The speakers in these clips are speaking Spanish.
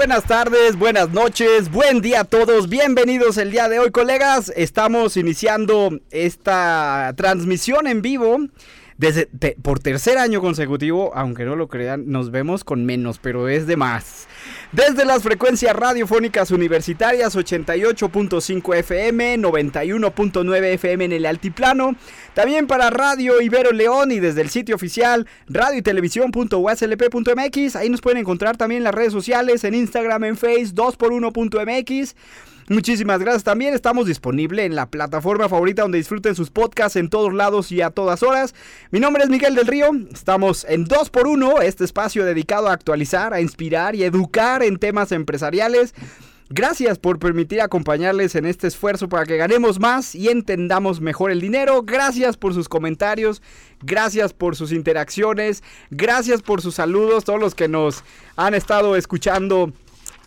Buenas tardes, buenas noches, buen día a todos. Bienvenidos el día de hoy, colegas. Estamos iniciando esta transmisión en vivo desde, por tercer año consecutivo, aunque no lo crean, nos vemos con menos, pero es de más. Desde las frecuencias radiofónicas universitarias 88.5 FM, 91.9 FM en el altiplano, también para Radio Ibero León y desde el sitio oficial radio y televisión.uslp.mx, ahí nos pueden encontrar también en las redes sociales, en Instagram, en Face, 2x1.mx. Muchísimas gracias también. Estamos disponibles en la plataforma favorita donde disfruten sus podcasts en todos lados y a todas horas. Mi nombre es Miguel del Río. Estamos en 2x1, este espacio dedicado a actualizar, a inspirar y educar en temas empresariales. Gracias por permitir acompañarles en este esfuerzo para que ganemos más y entendamos mejor el dinero. Gracias por sus comentarios, gracias por sus interacciones, gracias por sus saludos, todos los que nos han estado escuchando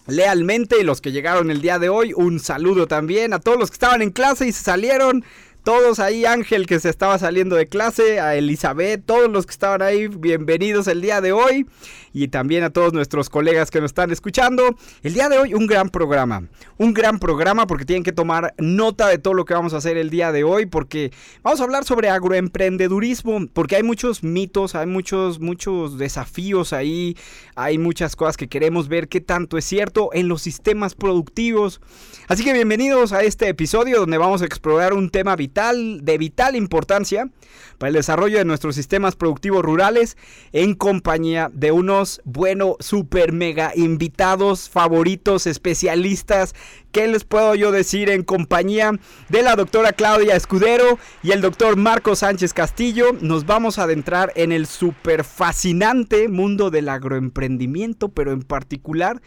lealmente y los que llegaron el día de hoy. Un saludo también a todos los que estaban en clase y se salieron. Todos ahí, Ángel que se estaba saliendo de clase, a Elizabeth, todos los que estaban ahí, bienvenidos el día de hoy y también a todos nuestros colegas que nos están escuchando. El día de hoy un gran programa, un gran programa porque tienen que tomar nota de todo lo que vamos a hacer el día de hoy porque vamos a hablar sobre agroemprendedurismo porque hay muchos mitos, hay muchos muchos desafíos ahí, hay muchas cosas que queremos ver qué tanto es cierto en los sistemas productivos. Así que bienvenidos a este episodio donde vamos a explorar un tema vital de vital importancia para el desarrollo de nuestros sistemas productivos rurales en compañía de unos bueno, super mega invitados, favoritos, especialistas. ¿Qué les puedo yo decir en compañía de la doctora Claudia Escudero y el doctor Marco Sánchez Castillo? Nos vamos a adentrar en el super fascinante mundo del agroemprendimiento, pero en particular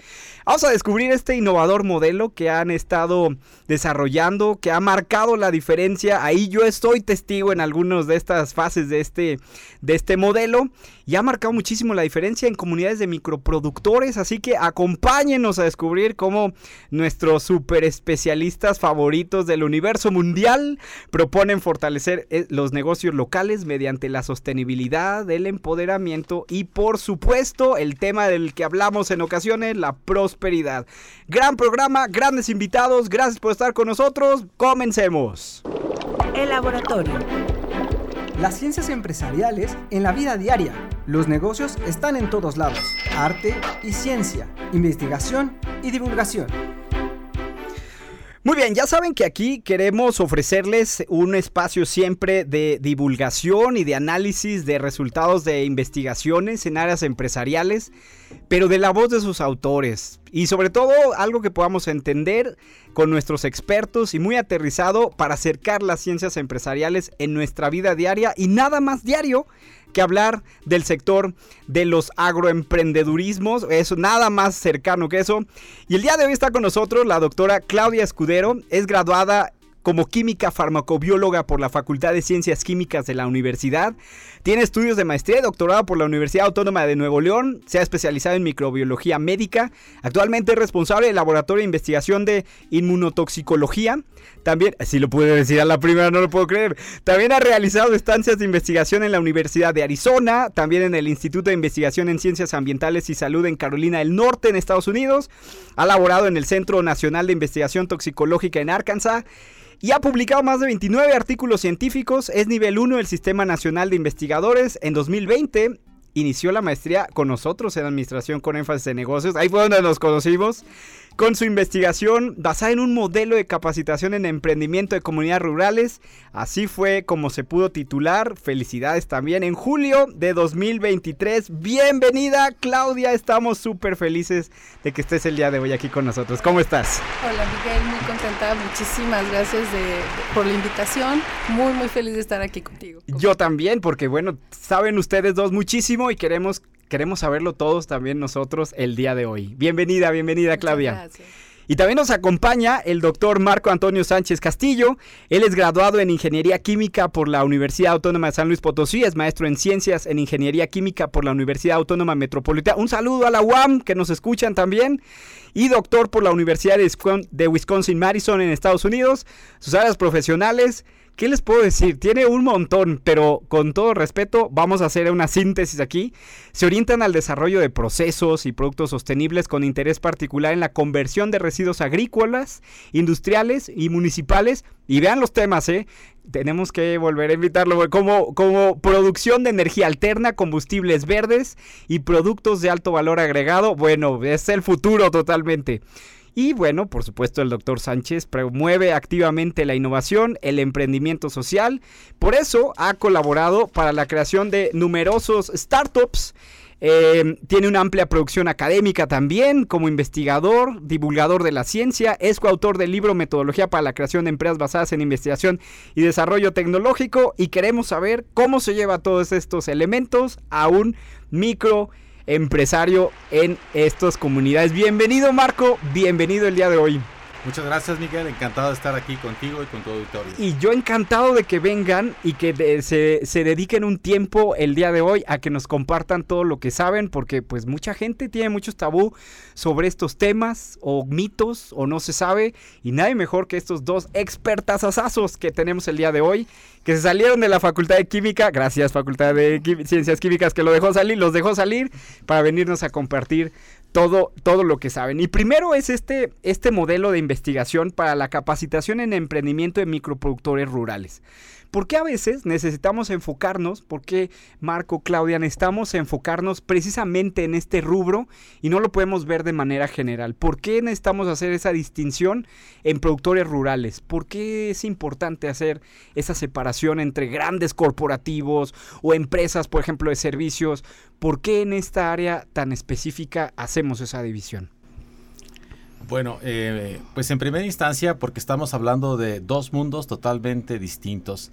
vamos a descubrir este innovador modelo que han estado desarrollando, que ha marcado la diferencia. Ahí yo estoy testigo en algunas de estas fases de este, de este modelo y ha marcado muchísimo la diferencia en comunidades de microproductores. Así que acompáñenos a descubrir cómo nuestros super especialistas favoritos del universo mundial proponen fortalecer eh, los negocios locales mediante la sostenibilidad, el empoderamiento y por supuesto el tema del que hablamos en ocasiones, la prosperidad. Gran programa, grandes invitados, gracias por estar con nosotros, comencemos. El laboratorio. Las ciencias empresariales en la vida diaria. Los negocios están en todos lados. Arte y ciencia, investigación y divulgación. Muy bien, ya saben que aquí queremos ofrecerles un espacio siempre de divulgación y de análisis de resultados de investigaciones en áreas empresariales, pero de la voz de sus autores. Y sobre todo algo que podamos entender con nuestros expertos y muy aterrizado para acercar las ciencias empresariales en nuestra vida diaria y nada más diario que hablar del sector de los agroemprendedurismos. Es nada más cercano que eso. Y el día de hoy está con nosotros la doctora Claudia Escudero. Es graduada como química farmacobióloga por la Facultad de Ciencias Químicas de la Universidad. Tiene estudios de maestría y doctorado por la Universidad Autónoma de Nuevo León. Se ha especializado en microbiología médica. Actualmente es responsable del Laboratorio de Investigación de Inmunotoxicología. También, si lo pude decir a la primera, no lo puedo creer. También ha realizado estancias de investigación en la Universidad de Arizona, también en el Instituto de Investigación en Ciencias Ambientales y Salud en Carolina del Norte, en Estados Unidos. Ha laborado en el Centro Nacional de Investigación Toxicológica en Arkansas y ha publicado más de 29 artículos científicos, es nivel 1 del Sistema Nacional de Investigadores. En 2020 inició la maestría con nosotros en Administración con énfasis en negocios. Ahí fue donde nos conocimos con su investigación basada en un modelo de capacitación en emprendimiento de comunidades rurales. Así fue como se pudo titular. Felicidades también en julio de 2023. Bienvenida Claudia, estamos súper felices de que estés el día de hoy aquí con nosotros. ¿Cómo estás? Hola Miguel, muy contenta. Muchísimas gracias por la invitación. Muy, muy feliz de estar aquí contigo. Yo también, porque bueno, saben ustedes dos muchísimo y queremos queremos saberlo todos también nosotros el día de hoy. Bienvenida, bienvenida Claudia. Y también nos acompaña el doctor Marco Antonio Sánchez Castillo. Él es graduado en Ingeniería Química por la Universidad Autónoma de San Luis Potosí, es maestro en Ciencias en Ingeniería Química por la Universidad Autónoma Metropolitana. Un saludo a la UAM, que nos escuchan también. Y doctor por la Universidad de Wisconsin-Madison en Estados Unidos. Sus áreas profesionales ¿Qué les puedo decir? Tiene un montón, pero con todo respeto, vamos a hacer una síntesis aquí. Se orientan al desarrollo de procesos y productos sostenibles con interés particular en la conversión de residuos agrícolas, industriales y municipales. Y vean los temas, ¿eh? Tenemos que volver a invitarlo como, como producción de energía alterna, combustibles verdes y productos de alto valor agregado. Bueno, es el futuro totalmente. Y bueno, por supuesto, el doctor Sánchez promueve activamente la innovación, el emprendimiento social. Por eso ha colaborado para la creación de numerosos startups. Eh, tiene una amplia producción académica también, como investigador, divulgador de la ciencia, es coautor del libro Metodología para la creación de empresas basadas en investigación y desarrollo tecnológico y queremos saber cómo se lleva todos estos elementos a un micro empresario en estas comunidades. Bienvenido Marco, bienvenido el día de hoy. Muchas gracias Miguel, encantado de estar aquí contigo y con tu auditorio. Y yo encantado de que vengan y que se, se, dediquen un tiempo el día de hoy a que nos compartan todo lo que saben, porque pues mucha gente tiene muchos tabú sobre estos temas o mitos o no se sabe, y nadie mejor que estos dos expertas asazos que tenemos el día de hoy, que se salieron de la Facultad de Química, gracias Facultad de Ciencias Químicas que lo dejó salir, los dejó salir para venirnos a compartir todo, todo lo que saben. Y primero es este, este modelo de investigación para la capacitación en emprendimiento de microproductores rurales. ¿Por qué a veces necesitamos enfocarnos? ¿Por qué Marco, Claudia, necesitamos enfocarnos precisamente en este rubro y no lo podemos ver de manera general? ¿Por qué necesitamos hacer esa distinción en productores rurales? ¿Por qué es importante hacer esa separación entre grandes corporativos o empresas, por ejemplo, de servicios? ¿Por qué en esta área tan específica hacemos esa división? Bueno, eh, pues en primera instancia porque estamos hablando de dos mundos totalmente distintos.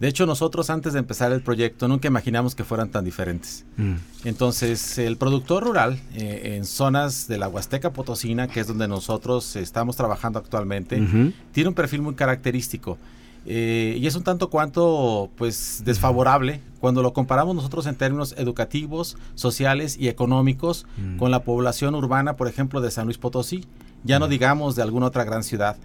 De hecho, nosotros antes de empezar el proyecto nunca imaginamos que fueran tan diferentes. Mm. Entonces, el productor rural eh, en zonas de la Huasteca Potosina, que es donde nosotros estamos trabajando actualmente, tiene un perfil muy característico. Eh, y es un tanto cuanto pues desfavorable cuando lo comparamos nosotros en términos educativos, sociales y económicos mm. con la población urbana, por ejemplo, de San Luis Potosí, ya no mm. digamos de alguna otra gran ciudad.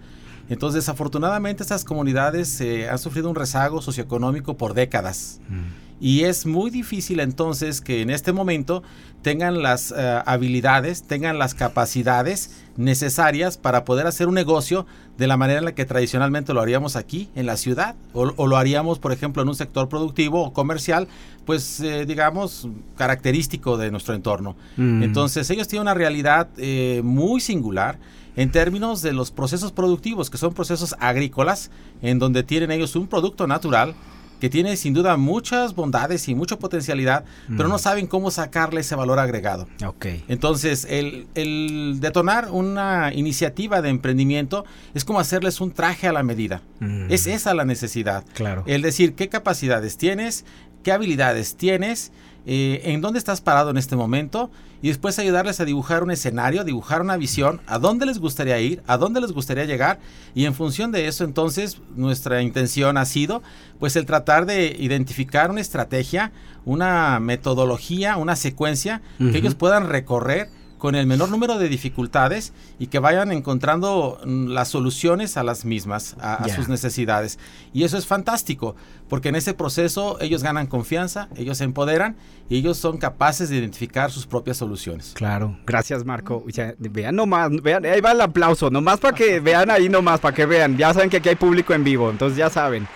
Entonces, desafortunadamente, estas comunidades eh, han sufrido un rezago socioeconómico por décadas. Mm. Y es muy difícil entonces que en este momento tengan las eh, habilidades, tengan las capacidades necesarias para poder hacer un negocio de la manera en la que tradicionalmente lo haríamos aquí en la ciudad o, lo haríamos por ejemplo en un sector productivo o comercial pues eh, digamos característico de nuestro entorno mm. entonces ellos tienen una realidad eh, muy singular en términos de los procesos productivos que son procesos agrícolas en donde tienen ellos un producto natural que tiene sin duda muchas bondades y mucha potencialidad, pero no mm. saben cómo sacarle ese valor agregado. Okay. Entonces, el, el, detonar una iniciativa de emprendimiento es como hacerles un traje a la medida. Mm. Es esa la necesidad. Claro. El decir qué capacidades tienes, qué habilidades tienes, eh, en dónde estás parado en este momento y después ayudarles a dibujar un escenario, dibujar una visión, a dónde les gustaría ir, a dónde les gustaría llegar y en función de eso entonces nuestra intención ha sido pues el tratar de identificar una estrategia, una metodología, una secuencia que ellos puedan recorrer con el menor número de dificultades y que vayan encontrando mm, las soluciones a las mismas, a, sus necesidades. Y eso es fantástico, porque en ese proceso ellos ganan confianza, ellos se empoderan y ellos son capaces de identificar sus propias soluciones. Claro, gracias Marco. vean nomás, vean, ahí va el aplauso, nomás para que vean ahí nomás, para que vean. Ya saben que aquí hay público en vivo, entonces ya saben.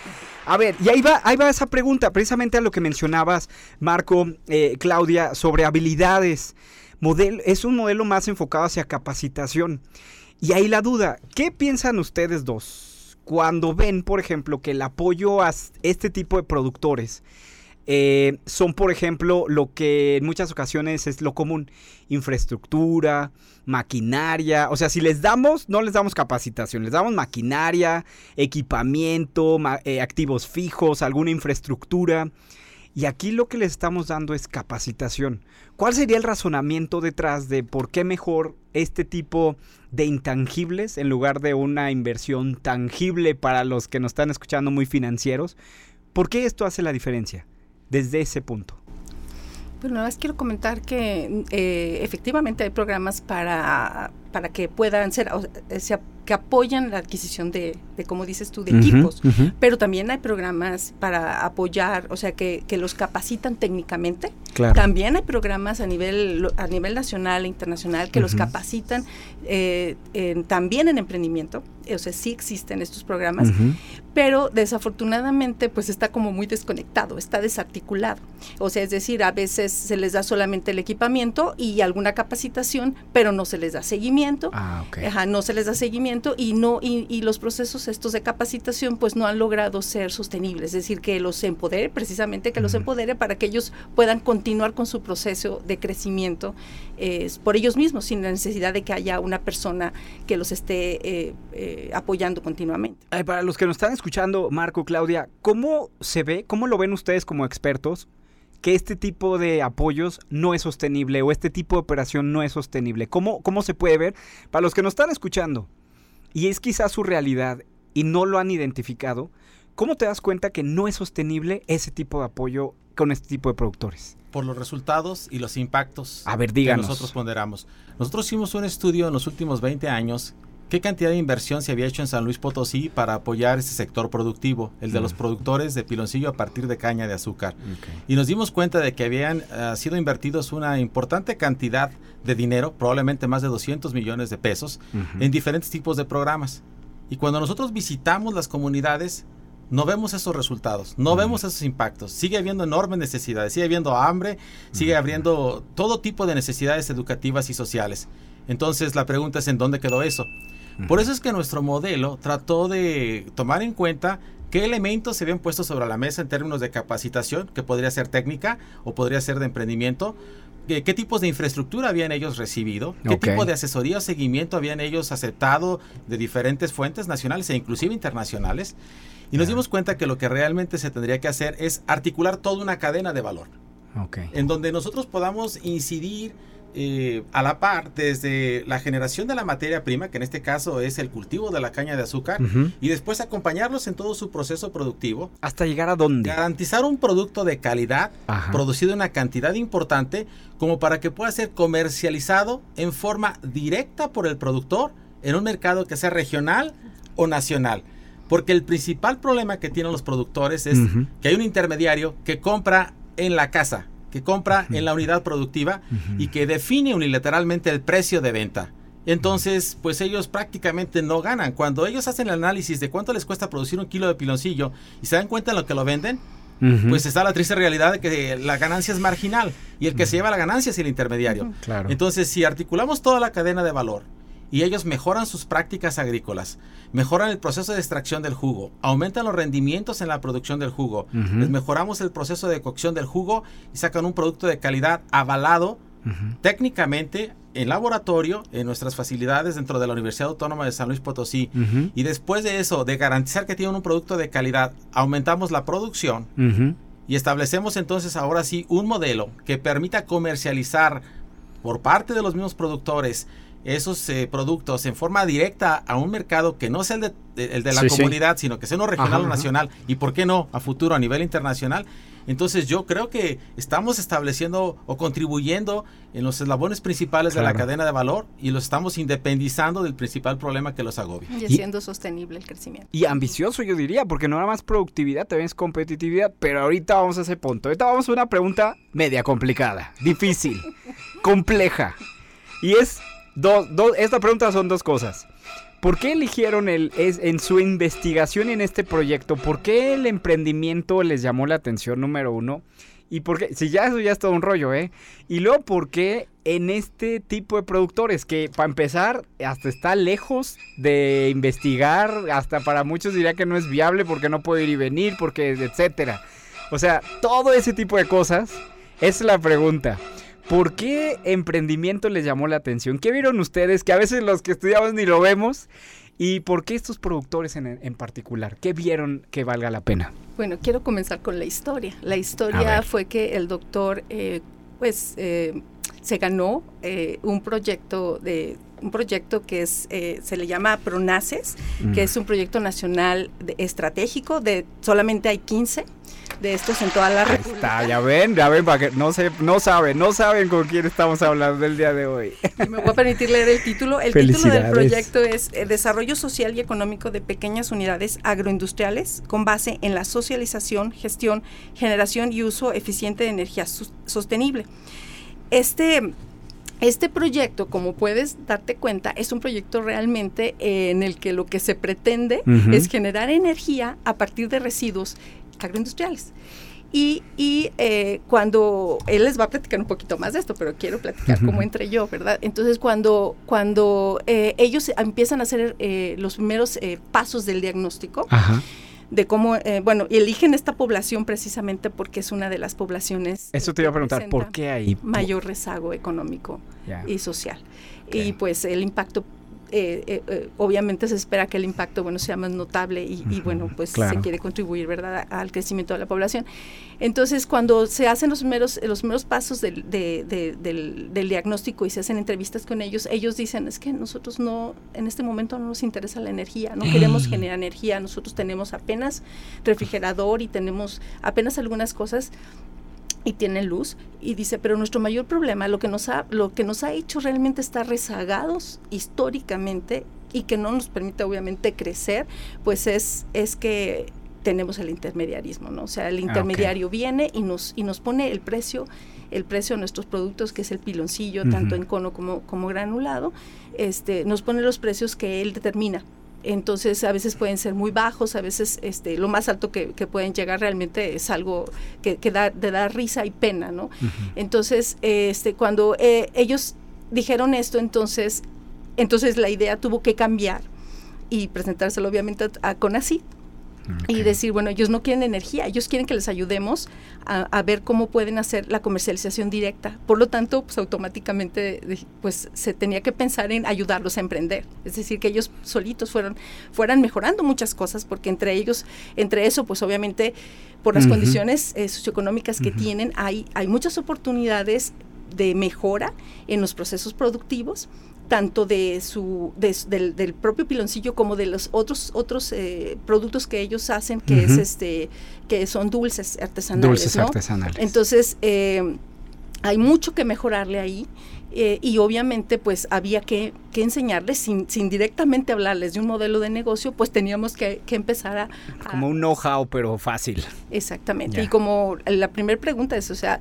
A ver, y ahí va, ahí va esa pregunta, precisamente a lo que mencionabas, Marco, eh, Claudia, sobre habilidades es un modelo más enfocado hacia capacitación. Y ahí la duda, ¿qué piensan ustedes dos cuando ven, por ejemplo, que el apoyo a este tipo de productores eh, son, por ejemplo, lo que en muchas ocasiones es lo común, infraestructura, maquinaria, o sea, si les damos, no les damos capacitación, les damos maquinaria, equipamiento, eh, activos fijos, alguna infraestructura. Y aquí lo que les estamos dando es capacitación. ¿Cuál sería el razonamiento detrás de por qué mejor este tipo de intangibles en lugar de una inversión tangible para los que nos están escuchando muy financieros? ¿Por qué esto hace la diferencia desde ese punto? Bueno, nada más quiero comentar que eh, efectivamente hay programas para, para que puedan ser, o sea, que apoyan la adquisición de, de como dices tú, de equipos, pero también hay programas para apoyar, o sea, que, que los capacitan técnicamente. También hay programas a nivel, a nivel nacional e internacional que los capacitan eh, también en emprendimiento. O sea, sí existen estos programas, pero desafortunadamente pues está como muy desconectado, está desarticulado. O sea, es decir, a veces se les da solamente el equipamiento y alguna capacitación, pero no se les da seguimiento. Ah, no se les da seguimiento y no y, los procesos estos de capacitación pues no han logrado ser sostenibles, es decir, que los empodere, precisamente que los empodere para que ellos puedan continuar con su proceso de crecimiento por ellos mismos, sin la necesidad de que haya una persona que los esté eh, eh, apoyando continuamente. para los que nos están escuchando, Marco, Claudia, ¿cómo se ve, cómo lo ven ustedes como expertos? que este tipo de apoyos no es sostenible o este tipo de operación no es sostenible. ¿Cómo, cómo se puede ver? Para los que nos están escuchando, y es quizás su realidad y no lo han identificado, ¿cómo te das cuenta que no es sostenible ese tipo de apoyo con este tipo de productores? Por los resultados y los impactos A ver, que nosotros ponderamos. Nosotros hicimos un estudio en los últimos 20 años ¿Qué cantidad de inversión se había hecho en San Luis Potosí para apoyar ese sector productivo, el de los mm. productores de piloncillo a partir de caña de azúcar? Y nos dimos cuenta de que habían ah, sido invertidos una importante cantidad de dinero, probablemente más de 200 millones de pesos, en diferentes tipos de programas. Y cuando nosotros visitamos las comunidades, no vemos esos resultados, no vemos esos impactos. Sigue habiendo enormes necesidades, sigue habiendo hambre, sigue habiendo todo tipo de necesidades educativas y sociales. Entonces la pregunta es en dónde quedó eso. Por eso es que nuestro modelo trató de tomar en cuenta qué elementos se habían puesto sobre la mesa en términos de capacitación, que podría ser técnica o podría ser de emprendimiento, qué, tipos de infraestructura habían ellos recibido, qué tipo de asesoría o seguimiento habían ellos aceptado de diferentes fuentes nacionales e inclusive internacionales. Y nos dimos cuenta que lo que realmente se tendría que hacer es articular toda una cadena de valor. En donde nosotros podamos incidir eh, a la par desde la generación de la materia prima, que en este caso es el cultivo de la caña de azúcar, y después acompañarlos en todo su proceso productivo. ¿Hasta llegar a dónde? Garantizar un producto de calidad, producido en una cantidad importante, como para que pueda ser comercializado en forma directa por el productor en un mercado que sea regional o nacional. Porque el principal problema que tienen los productores es que hay un intermediario que compra en la casa que compra en la unidad productiva y que define unilateralmente el precio de venta. Entonces, pues ellos prácticamente no ganan. Cuando ellos hacen el análisis de cuánto les cuesta producir un kilo de piloncillo y se dan cuenta de lo que lo venden, pues está la triste realidad de que la ganancia es marginal y el que se lleva la ganancia es el intermediario. Entonces, si articulamos toda la cadena de valor y ellos mejoran sus prácticas agrícolas, mejoran el proceso de extracción del jugo, aumentan los rendimientos en la producción del jugo, les mejoramos el proceso de cocción del jugo y sacan un producto de calidad avalado técnicamente en laboratorio, en nuestras facilidades dentro de la Universidad Autónoma de San Luis Potosí. Y después de eso, de garantizar que tienen un producto de calidad, aumentamos la producción y establecemos entonces ahora sí un modelo que permita comercializar por parte de los mismos productores esos eh, productos en forma directa a un mercado que no sea el de, el de la comunidad, sino que sea uno regional o nacional y, ¿por qué no, a futuro a nivel internacional? Entonces yo creo que estamos estableciendo o contribuyendo en los eslabones principales de la cadena de valor y los estamos independizando del principal problema que los agobia. Y haciendo sostenible el crecimiento. Y ambicioso yo diría, porque no nada más productividad, también es competitividad, pero ahorita vamos a ese punto. Ahorita vamos a una pregunta media complicada, difícil, compleja. Y es esta pregunta son dos cosas. ¿Por qué eligieron el, es, en su investigación en este proyecto? ¿Por qué el emprendimiento les llamó la atención número uno? Y por qué, si ya eso ya es todo un rollo, ¿eh? Y luego, ¿por qué en este tipo de productores? Que para empezar, hasta está lejos de investigar, hasta para muchos diría que no es viable porque no puede ir y venir, porque etcétera. O sea, todo ese tipo de cosas es la pregunta. ¿Por qué emprendimiento les llamó la atención? ¿Qué vieron ustedes? Que a veces los que estudiamos ni lo vemos. ¿Y por qué estos productores en, en particular? ¿Qué vieron que valga la pena? Bueno, quiero comenzar con la historia. La historia fue que el doctor, eh, pues, eh, se ganó eh, un proyecto de un proyecto que es eh, se le llama Pronaces, que es un proyecto nacional de- estratégico de solamente hay 15 de estos en toda la República. está, ya ven, ya ven, para que no, se, no saben, no saben con quién estamos hablando el día de hoy. Y me voy a permitir leer el título. El título del proyecto es eh, Desarrollo Social y Económico de Pequeñas Unidades Agroindustriales con base en la socialización, gestión, generación y uso eficiente de energía sostenible. Este, este proyecto, como puedes darte cuenta, es un proyecto realmente eh, en el que lo que se pretende Ujú. es generar energía a partir de residuos agroindustriales. Y, y, eh, cuando él les va a platicar un poquito más de esto, pero quiero platicar cómo entré yo, ¿verdad? Entonces, cuando, cuando eh, ellos empiezan a hacer los primeros pasos del diagnóstico, Ajá. De cómo, eh, bueno, y eligen esta población precisamente porque es una de las poblaciones. Eso te iba a preguntar, ¿por qué ahí? Mayor rezago económico y social. Y pues el impacto, eh, eh, eh, obviamente se espera que el impacto, bueno, sea más notable y, y, bueno, pues claro. se quiere contribuir, ¿verdad?, al crecimiento de la población. Entonces, cuando se hacen los primeros, los primeros pasos del, de- de- del, del diagnóstico y se hacen entrevistas con ellos, ellos dicen, es que nosotros no, en este momento no nos interesa la energía, no queremos Mm. generar energía, nosotros tenemos apenas refrigerador y tenemos apenas algunas cosas y tienen luz y dice pero nuestro mayor problema lo que nos ha lo que nos ha hecho realmente estar rezagados históricamente y que no nos permite obviamente crecer pues es es que tenemos el intermediarismo no o sea el Ah, intermediario viene y nos y nos pone el precio el precio de nuestros productos que es el piloncillo tanto en cono como como granulado este nos pone los precios que él determina entonces a veces pueden ser muy bajos, a veces este, lo más alto que, que pueden llegar realmente es algo que, que da, de dar risa y pena, ¿no? Entonces, este, cuando eh, ellos dijeron esto, entonces, entonces la idea tuvo que cambiar y presentárselo obviamente a, a CONACYT y Ok. decir, bueno, ellos no quieren energía, ellos quieren que les ayudemos a, a ver cómo pueden hacer la comercialización directa. Por lo tanto, pues automáticamente pues se tenía que pensar en ayudarlos a emprender. Es decir, que ellos solitos fueron, fueran mejorando muchas cosas, porque entre ellos, entre eso, pues obviamente por las Ujú. condiciones eh, socioeconómicas que Ujú. tienen, hay, hay muchas oportunidades de mejora en los procesos productivos tanto de su de del, del propio piloncillo como de los otros otros eh, productos que ellos hacen que es este que son dulces artesanales Dulces ¿no? artesanales. entonces eh, hay mucho que mejorarle ahí eh, y obviamente pues había que, que enseñarles sin, sin directamente hablarles de un modelo de negocio pues teníamos que, que empezar a, a- Como un know-how, pero fácil. Exactamente. Ya. Y como la primera pregunta es, o sea,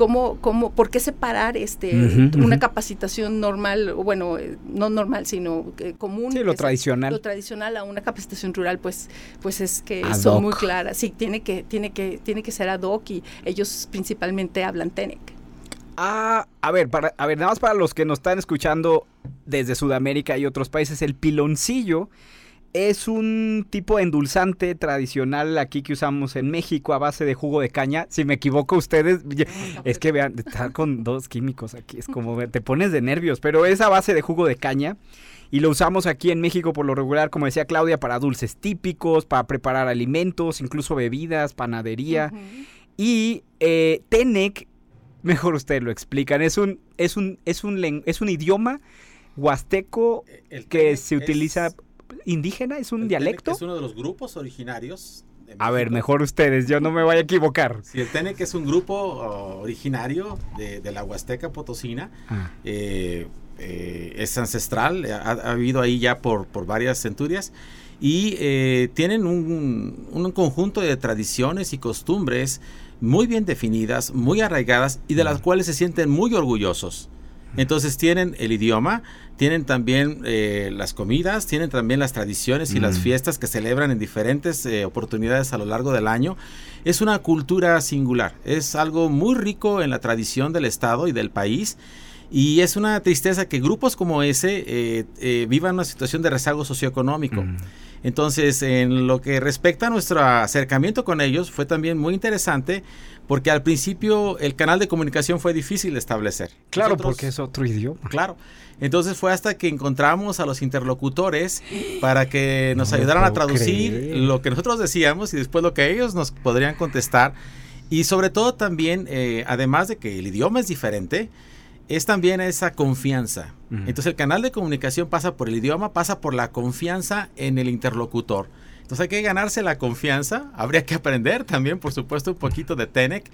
¿cómo, cómo, ¿por qué separar este, una capacitación normal, bueno, eh, no normal, sino eh, común? Sí, lo es- tradicional. Lo tradicional a una capacitación rural, pues, pues es que Ad son hoc. muy claras. Sí, tiene que, tiene que, tiene que ser ad hoc y ellos principalmente hablan Tenec. Ah, a ver, para, a ver, nada más para los que nos están escuchando desde Sudamérica y otros países, el piloncillo es un tipo de endulzante tradicional aquí que usamos en México a base de jugo de caña. Si me equivoco ustedes, es que vean, está con dos químicos aquí, es como te pones de nervios, pero es a base de jugo de caña. Y lo usamos aquí en México por lo regular, como decía Claudia, para dulces típicos, para preparar alimentos, incluso bebidas, panadería. Y eh, Tenec, mejor ustedes lo explican, es un, es un, es un, es un idioma huasteco El que se es- utiliza indígena, es un el dialecto. Es uno de los grupos originarios. de A ver, mejor ustedes, yo no me voy a equivocar. Sí, el Tenec es un grupo originario de, de la Huasteca Potosina. Ah, eh, eh, es ancestral, ha, ha habido ahí ya por, por varias centurias y eh, tienen un, un conjunto de tradiciones y costumbres muy bien definidas, muy arraigadas y de las cuales se sienten muy orgullosos. Entonces tienen el idioma, tienen también eh, las comidas, tienen también las tradiciones y las Mm. fiestas que celebran en diferentes eh, oportunidades a lo largo del año. Es una cultura singular, es algo muy rico en la tradición del Estado y del país Y es una tristeza que grupos como ese eh, eh, vivan una situación de rezago socioeconómico. Mm. Entonces, en lo que respecta a nuestro acercamiento con ellos, fue también muy interesante porque al principio el canal de comunicación fue difícil de establecer. Claro, Nosotros- porque es otro idioma. Claro. Entonces fue hasta que encontramos a los interlocutores para que nos No ayudaran a traducir creer. lo que nosotros decíamos y después lo que ellos nos podrían contestar. Y sobre todo también, eh, además de que el idioma es diferente, es también esa confianza. Ujú. Entonces el canal de comunicación pasa por el idioma, pasa por la confianza en el interlocutor. Entonces hay que ganarse la confianza, habría que aprender también, por supuesto, un poquito de TENEC,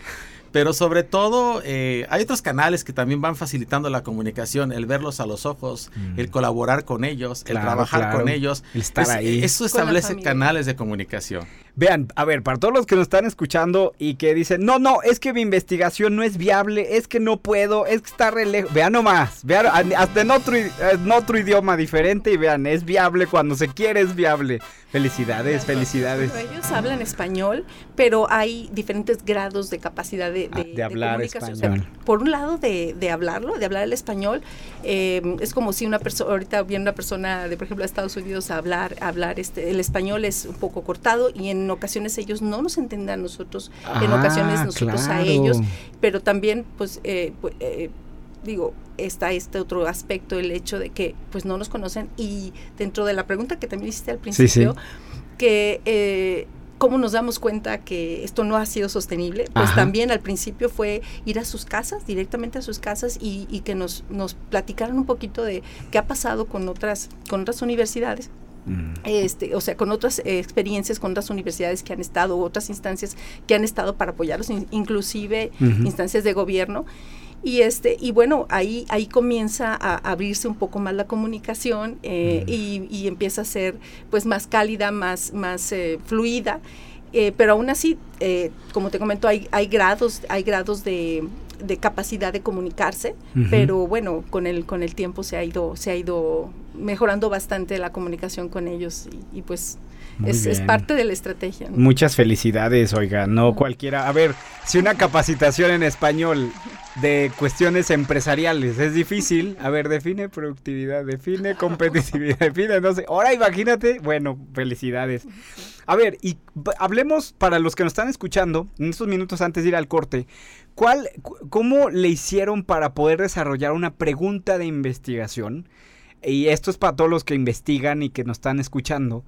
pero sobre todo eh, hay otros canales que también van facilitando la comunicación, el verlos a los ojos, Mm. el colaborar con ellos, el trabajar claro. con ellos. El estar Es- ahí. Eso establece canales de comunicación. Vean, a ver, para todos los que nos están escuchando y que dicen, no, no, es que mi investigación no es viable, es que no puedo, es que está re lejos. Vean nomás, vean, hasta en otro, i- en otro idioma diferente y vean, es viable cuando se quiere, es viable. Felicidades, felicidades. Bueno, ellos hablan español, pero hay diferentes grados de capacidad de, Ah, de hablar comunicación. español. O sea, por un lado, de, de hablarlo, de hablar el español, eh, es como si una persona, ahorita viene una persona de, por ejemplo, de Estados Unidos a hablar, a hablar este, el español es un poco cortado y en ocasiones ellos no nos entienden a nosotros, en Ah, ocasiones nosotros a ellos, pero también, pues, eh, pu- eh, digo, está este otro aspecto, el hecho de que pues no nos conocen y dentro de la pregunta que también hiciste al Sí, sí. principio, que eh, cómo nos damos cuenta que esto no ha sido sostenible, pues Ajá. también al principio fue ir a sus casas, directamente a sus casas y, y que nos, nos platicaran un poquito de qué ha pasado con otras, con otras universidades Mm. este, o sea, con otras eh, experiencias, con otras universidades que han estado, otras instancias que han estado para apoyarlos, in- inclusive instancias de gobierno. Y este, y bueno, ahí, ahí comienza a abrirse un poco más la comunicación eh, Mm. y, y empieza a ser pues más cálida, más, más eh, fluida. Eh, pero aún así, eh, como te comento, hay, hay grados, hay grados de, de capacidad de comunicarse, pero bueno, con el, con el tiempo se ha ido, se ha ido mejorando bastante la comunicación con ellos y, y pues es, es parte de la estrategia. ¿no? Muchas felicidades, oiga, no cualquiera. A ver, si una capacitación en español de cuestiones empresariales es difícil, a ver, define productividad, define competitividad, define, no sé. Ahora imagínate, bueno, felicidades. A ver, y hablemos para los que nos están escuchando, en estos minutos antes de ir al corte, ¿cuál, cu- ¿cómo le hicieron para poder desarrollar una pregunta de investigación? Y esto es para todos los que investigan y que nos están escuchando.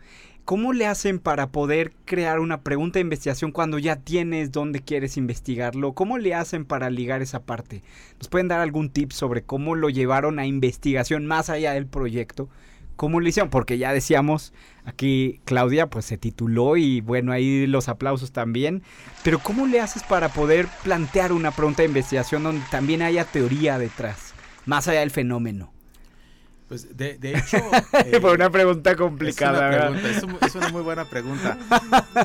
¿Cómo le hacen para poder crear una pregunta de investigación cuando ya tienes dónde quieres investigarlo? ¿Cómo le hacen para ligar esa parte? ¿Nos pueden dar algún tip sobre cómo lo llevaron a investigación más allá del proyecto? ¿Cómo lo hicieron? Porque ya decíamos, aquí Claudia pues se tituló y bueno, ahí los aplausos también. Pero ¿cómo le haces para poder plantear una pregunta de investigación donde también haya teoría detrás? Más allá del fenómeno. Pues de, de hecho... eh, Fue una pregunta Es complicada. una, ¿verdad? pregunta, es, un- es una muy buena pregunta.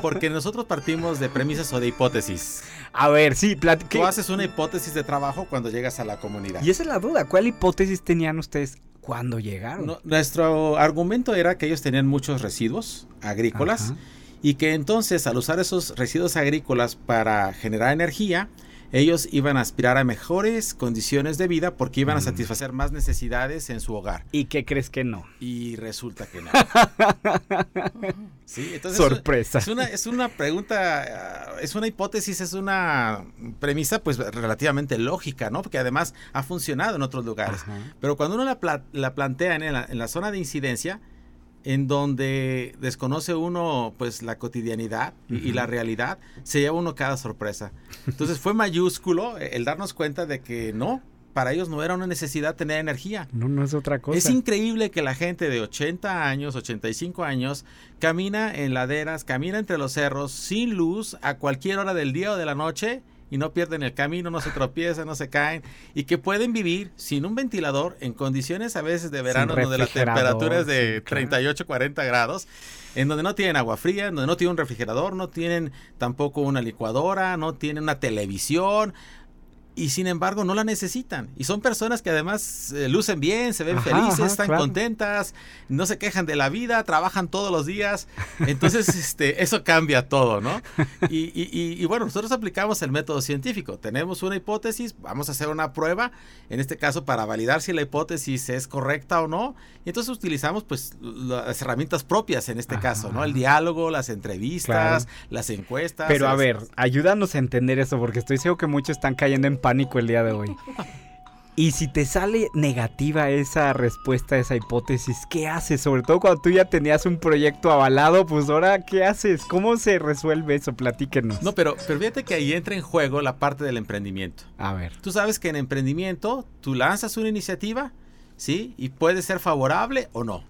Porque nosotros partimos de premisas o de hipótesis. A ver, sí, plat- ¿qué- Tú haces una hipótesis de trabajo cuando llegas a la comunidad. Y esa es la duda. ¿Cuál hipótesis tenían ustedes cuando llegaron? No, nuestro argumento era que ellos tenían muchos residuos agrícolas Ajá. y que entonces al usar esos residuos agrícolas para generar energía, ellos iban a aspirar a mejores condiciones de vida porque iban a Mm. satisfacer más necesidades en su hogar. ¿Y qué crees que no? Y resulta que no. sí, entonces Sorpresa. Es una, es una pregunta, ah, es una hipótesis, es una premisa pues relativamente lógica, ¿no? Porque además ha funcionado en otros lugares. Ajá. Pero cuando uno la, pla- la plantea en la, en la zona de incidencia, en donde desconoce uno pues la cotidianidad y- y la realidad, se lleva uno cada sorpresa. Entonces fue mayúsculo el darnos cuenta de que no, para ellos no era una necesidad tener energía. No, no es otra cosa. Es increíble que la gente de 80 años, 85 años, camina en laderas, camina entre los cerros sin luz a cualquier hora del día o de la noche y no pierden el camino, no se tropiezan, no se caen y que pueden vivir sin un ventilador en condiciones a veces de verano donde la temperatura es de sí, claro. 38, 40 grados, en donde no tienen agua fría, en donde no tienen un refrigerador, no tienen tampoco una licuadora, no tienen una televisión y sin embargo no la necesitan. Y son personas que además eh, lucen bien, se ven Ajá, felices, ajá, están claro. contentas, no se quejan de la vida, trabajan todos los días. Entonces, este, eso cambia todo, ¿no? Y, y- y- y bueno, nosotros aplicamos el método científico. Tenemos una hipótesis, vamos a hacer una prueba, en este caso para validar si la hipótesis es correcta o no. Y entonces utilizamos pues las herramientas propias en este Ajá. caso, ¿no? El diálogo, las entrevistas, las encuestas. Pero a ver, ayúdanos a entender eso, porque estoy seguro que muchos están cayendo en pánico el día de hoy. Y si te sale negativa esa respuesta esa hipótesis, ¿qué haces? Sobre todo cuando tú ya tenías un proyecto avalado, pues ahora, ¿qué haces? ¿Cómo se resuelve eso? Platíquenos. No, pero, pero fíjate que ahí entra en juego la parte del emprendimiento. A ver. Tú sabes que en emprendimiento tú lanzas una iniciativa, ¿sí? Y puede ser favorable o no.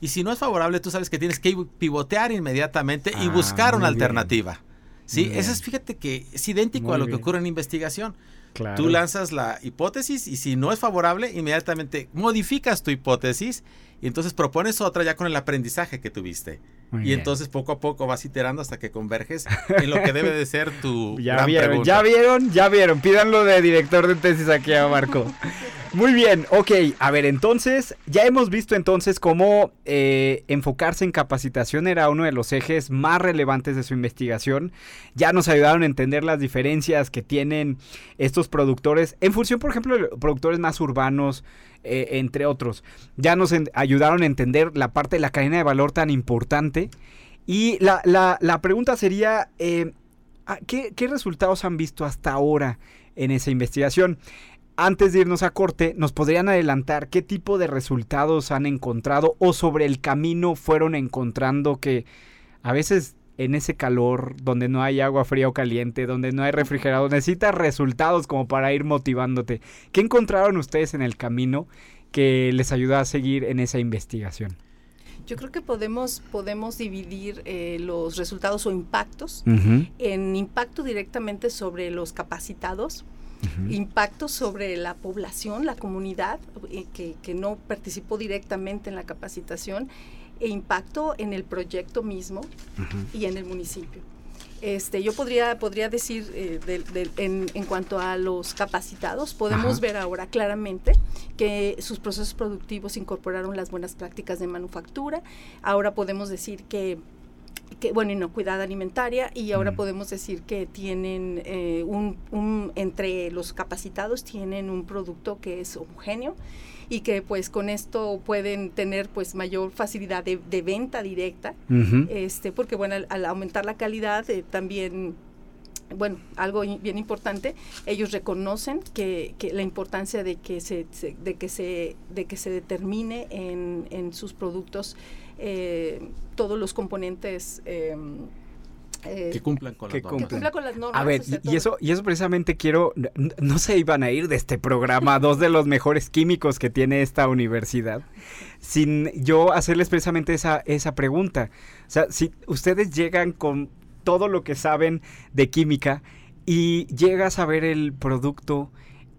Y si no es favorable, tú sabes que tienes que pivotear inmediatamente y Ah, buscar una bien. alternativa. ¿sí? Eso es, fíjate que es idéntico Muy a lo que ocurre en investigación. Claro. Tú lanzas la hipótesis y si no es favorable, inmediatamente modificas tu hipótesis y entonces propones otra ya con el aprendizaje que tuviste. Muy y bien. entonces poco a poco vas iterando hasta que converges en lo que debe de ser tu Ya gran vieron, pregunta. ya vieron, ya vieron. Pídanlo de director de tesis aquí a Marco. Muy bien, ok. A ver, entonces, ya hemos visto entonces cómo eh, enfocarse en capacitación era uno de los ejes más relevantes de su investigación. Ya nos ayudaron a entender las diferencias que tienen estos productores en función, por ejemplo, de productores más urbanos, eh, entre otros. Ya nos ayudaron a entender la parte de la cadena de valor tan importante. Y la, la- la pregunta sería, eh, ah, ¿qué, qué resultados han visto hasta ahora en esa investigación? Antes de irnos a corte, ¿nos podrían adelantar qué tipo de resultados han encontrado o sobre el camino fueron encontrando que a veces en ese calor, donde no hay agua fría o caliente, donde no hay refrigerador, necesitas resultados como para ir motivándote? ¿Qué encontraron ustedes en el camino que les ayudó a seguir en esa investigación? Yo creo que podemos, podemos dividir eh, los resultados o impactos en impacto directamente sobre los capacitados, ujú. impacto sobre la población, la comunidad eh, que, que no participó directamente en la capacitación, e impacto en el proyecto mismo y en el municipio. Este, yo podría, podría decir, eh, en, en cuanto a los capacitados, podemos Ajá. ver ahora claramente que sus procesos productivos incorporaron las buenas prácticas de manufactura. Ahora podemos decir que que bueno, inocuidad alimentaria y ahora Mm. podemos decir que tienen eh, un, un- entre los capacitados tienen un producto que es homogéneo y que pues con esto pueden tener pues mayor facilidad de, de venta directa este porque bueno al, al aumentar la calidad eh, también bueno algo bien importante ellos reconocen que, que la importancia de que se, se- de que se de que se determine en, en sus productos eh, todos los componentes eh, eh, Que cumplan con Que las normas. que cumpla con las normas A ver, o sea, y- eso, y eso precisamente quiero, no se iban a ir de este programa dos de los mejores químicos que tiene esta universidad, sin yo hacerles precisamente esa, esa pregunta. O sea, si ustedes llegan con todo lo que saben de química y llegas a ver el producto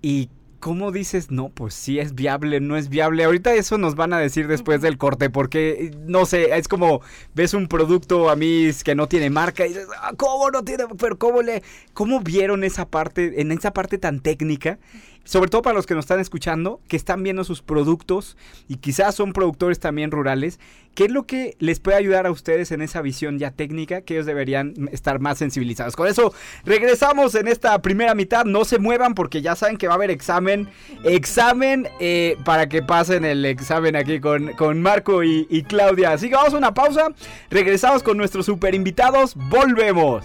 y ¿cómo dices, no, pues sí es viable, no es viable? Ahorita eso nos van a decir después del corte, porque, no sé, es como ves un producto a mí que no tiene marca y dices, "Ah, ¿cómo no tiene? Pero ¿cómo le, cómo vieron esa parte, en esa parte tan técnica? Sobre todo para los que nos están escuchando, que están viendo sus productos y quizás son productores también rurales, ¿qué es lo que les puede ayudar a ustedes en esa visión ya técnica que ellos deberían estar más sensibilizados? Con eso, regresamos en esta primera mitad, no se muevan porque ya saben que va a haber examen, examen eh, para que pasen el examen aquí con, con Marco y, y Claudia. Así que vamos a una pausa, regresamos con nuestros super invitados, volvemos.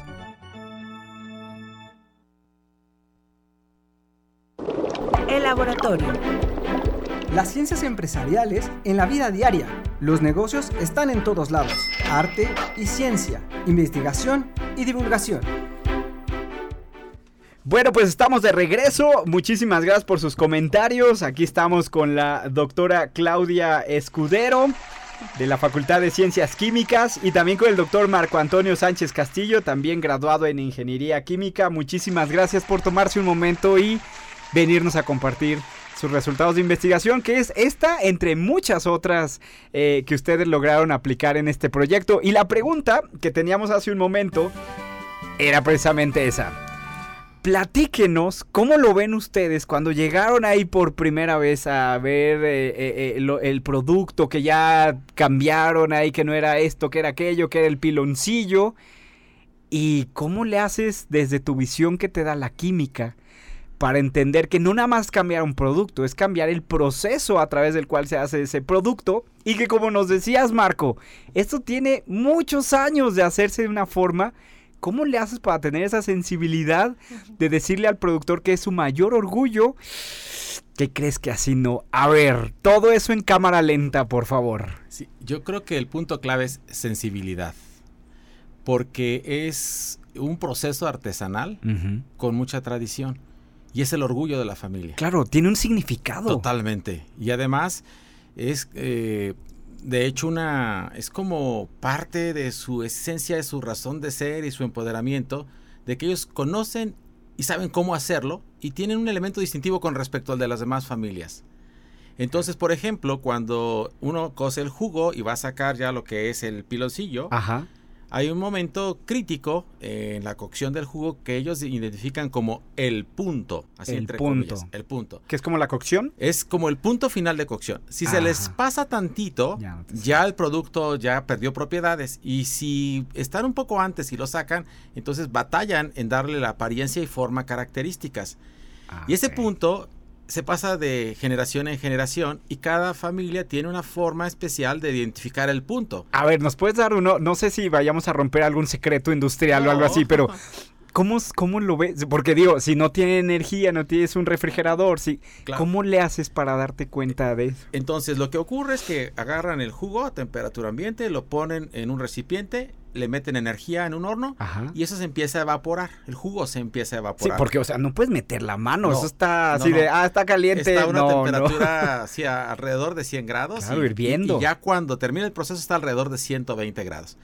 Laboratorio. Las ciencias empresariales en la vida diaria. Los negocios están en todos lados. Arte y ciencia, investigación y divulgación. Bueno, pues estamos de regreso. Muchísimas gracias por sus comentarios. Aquí estamos con la doctora Claudia Escudero de la Facultad de Ciencias Químicas y también con el doctor Marco Antonio Sánchez Castillo, también graduado en Ingeniería Química. Muchísimas gracias por tomarse un momento y venirnos a compartir sus resultados de investigación, que es esta entre muchas otras eh, que ustedes lograron aplicar en este proyecto. Y la pregunta que teníamos hace un momento era precisamente esa. Platíquenos cómo lo ven ustedes cuando llegaron ahí por primera vez a ver eh, eh, el producto que ya cambiaron ahí, que no era esto, que era aquello, que era el piloncillo. ¿Y cómo le haces desde tu visión que te da la química para entender que no nada más cambiar un producto, es cambiar el proceso a través del cual se hace ese producto? Y que como nos decías, Marco, esto tiene muchos años de hacerse de una forma. ¿Cómo le haces para tener esa sensibilidad de decirle al productor que es su mayor orgullo? ¿Qué crees que así no? A ver, todo eso en cámara lenta, por favor. Sí, yo creo que el punto clave es sensibilidad, porque es un proceso artesanal con mucha tradición y es el orgullo de la familia. Claro, tiene un significado. Totalmente. Y además es, eh, de hecho, una es como parte de su esencia, de su razón de ser y su empoderamiento, de que ellos conocen y saben cómo hacerlo y tienen un elemento distintivo con respecto al de las demás familias. Entonces, por ejemplo, cuando uno cose el jugo y va a sacar ya lo que es el piloncillo, Ajá. Hay un momento crítico eh, en la cocción del jugo que ellos identifican como el punto. Así El entre punto. comillas, el punto. ¿Qué es como la cocción? Es como el punto final de cocción. Si se les Ajá. pasa tantito, Ya no te ya el producto ya perdió propiedades. Y si están un poco antes y lo sacan, entonces batallan en darle la apariencia y forma características. Y ese punto se pasa de generación en generación y cada familia tiene una forma especial de identificar el punto. A ver, ¿nos puedes dar uno? No sé si vayamos a romper algún secreto industrial o algo así, pero ¿cómo, ¿cómo lo ves? Porque digo, si no tiene energía, no tienes un refrigerador, si, Claro. ¿cómo le haces para darte cuenta de eso? Entonces lo que ocurre es que agarran el jugo a temperatura ambiente, lo ponen en un recipiente, le meten energía en un horno Ajá. y eso se empieza a evaporar. El jugo se empieza a Sí, evaporar. porque, o sea, no puedes meter la mano, No, eso está no, así de, ah, está caliente. está a una no, no. temperatura así, alrededor de 100 grados. Claro, y, hirviendo. Y ya cuando termina el proceso está alrededor de 120 grados.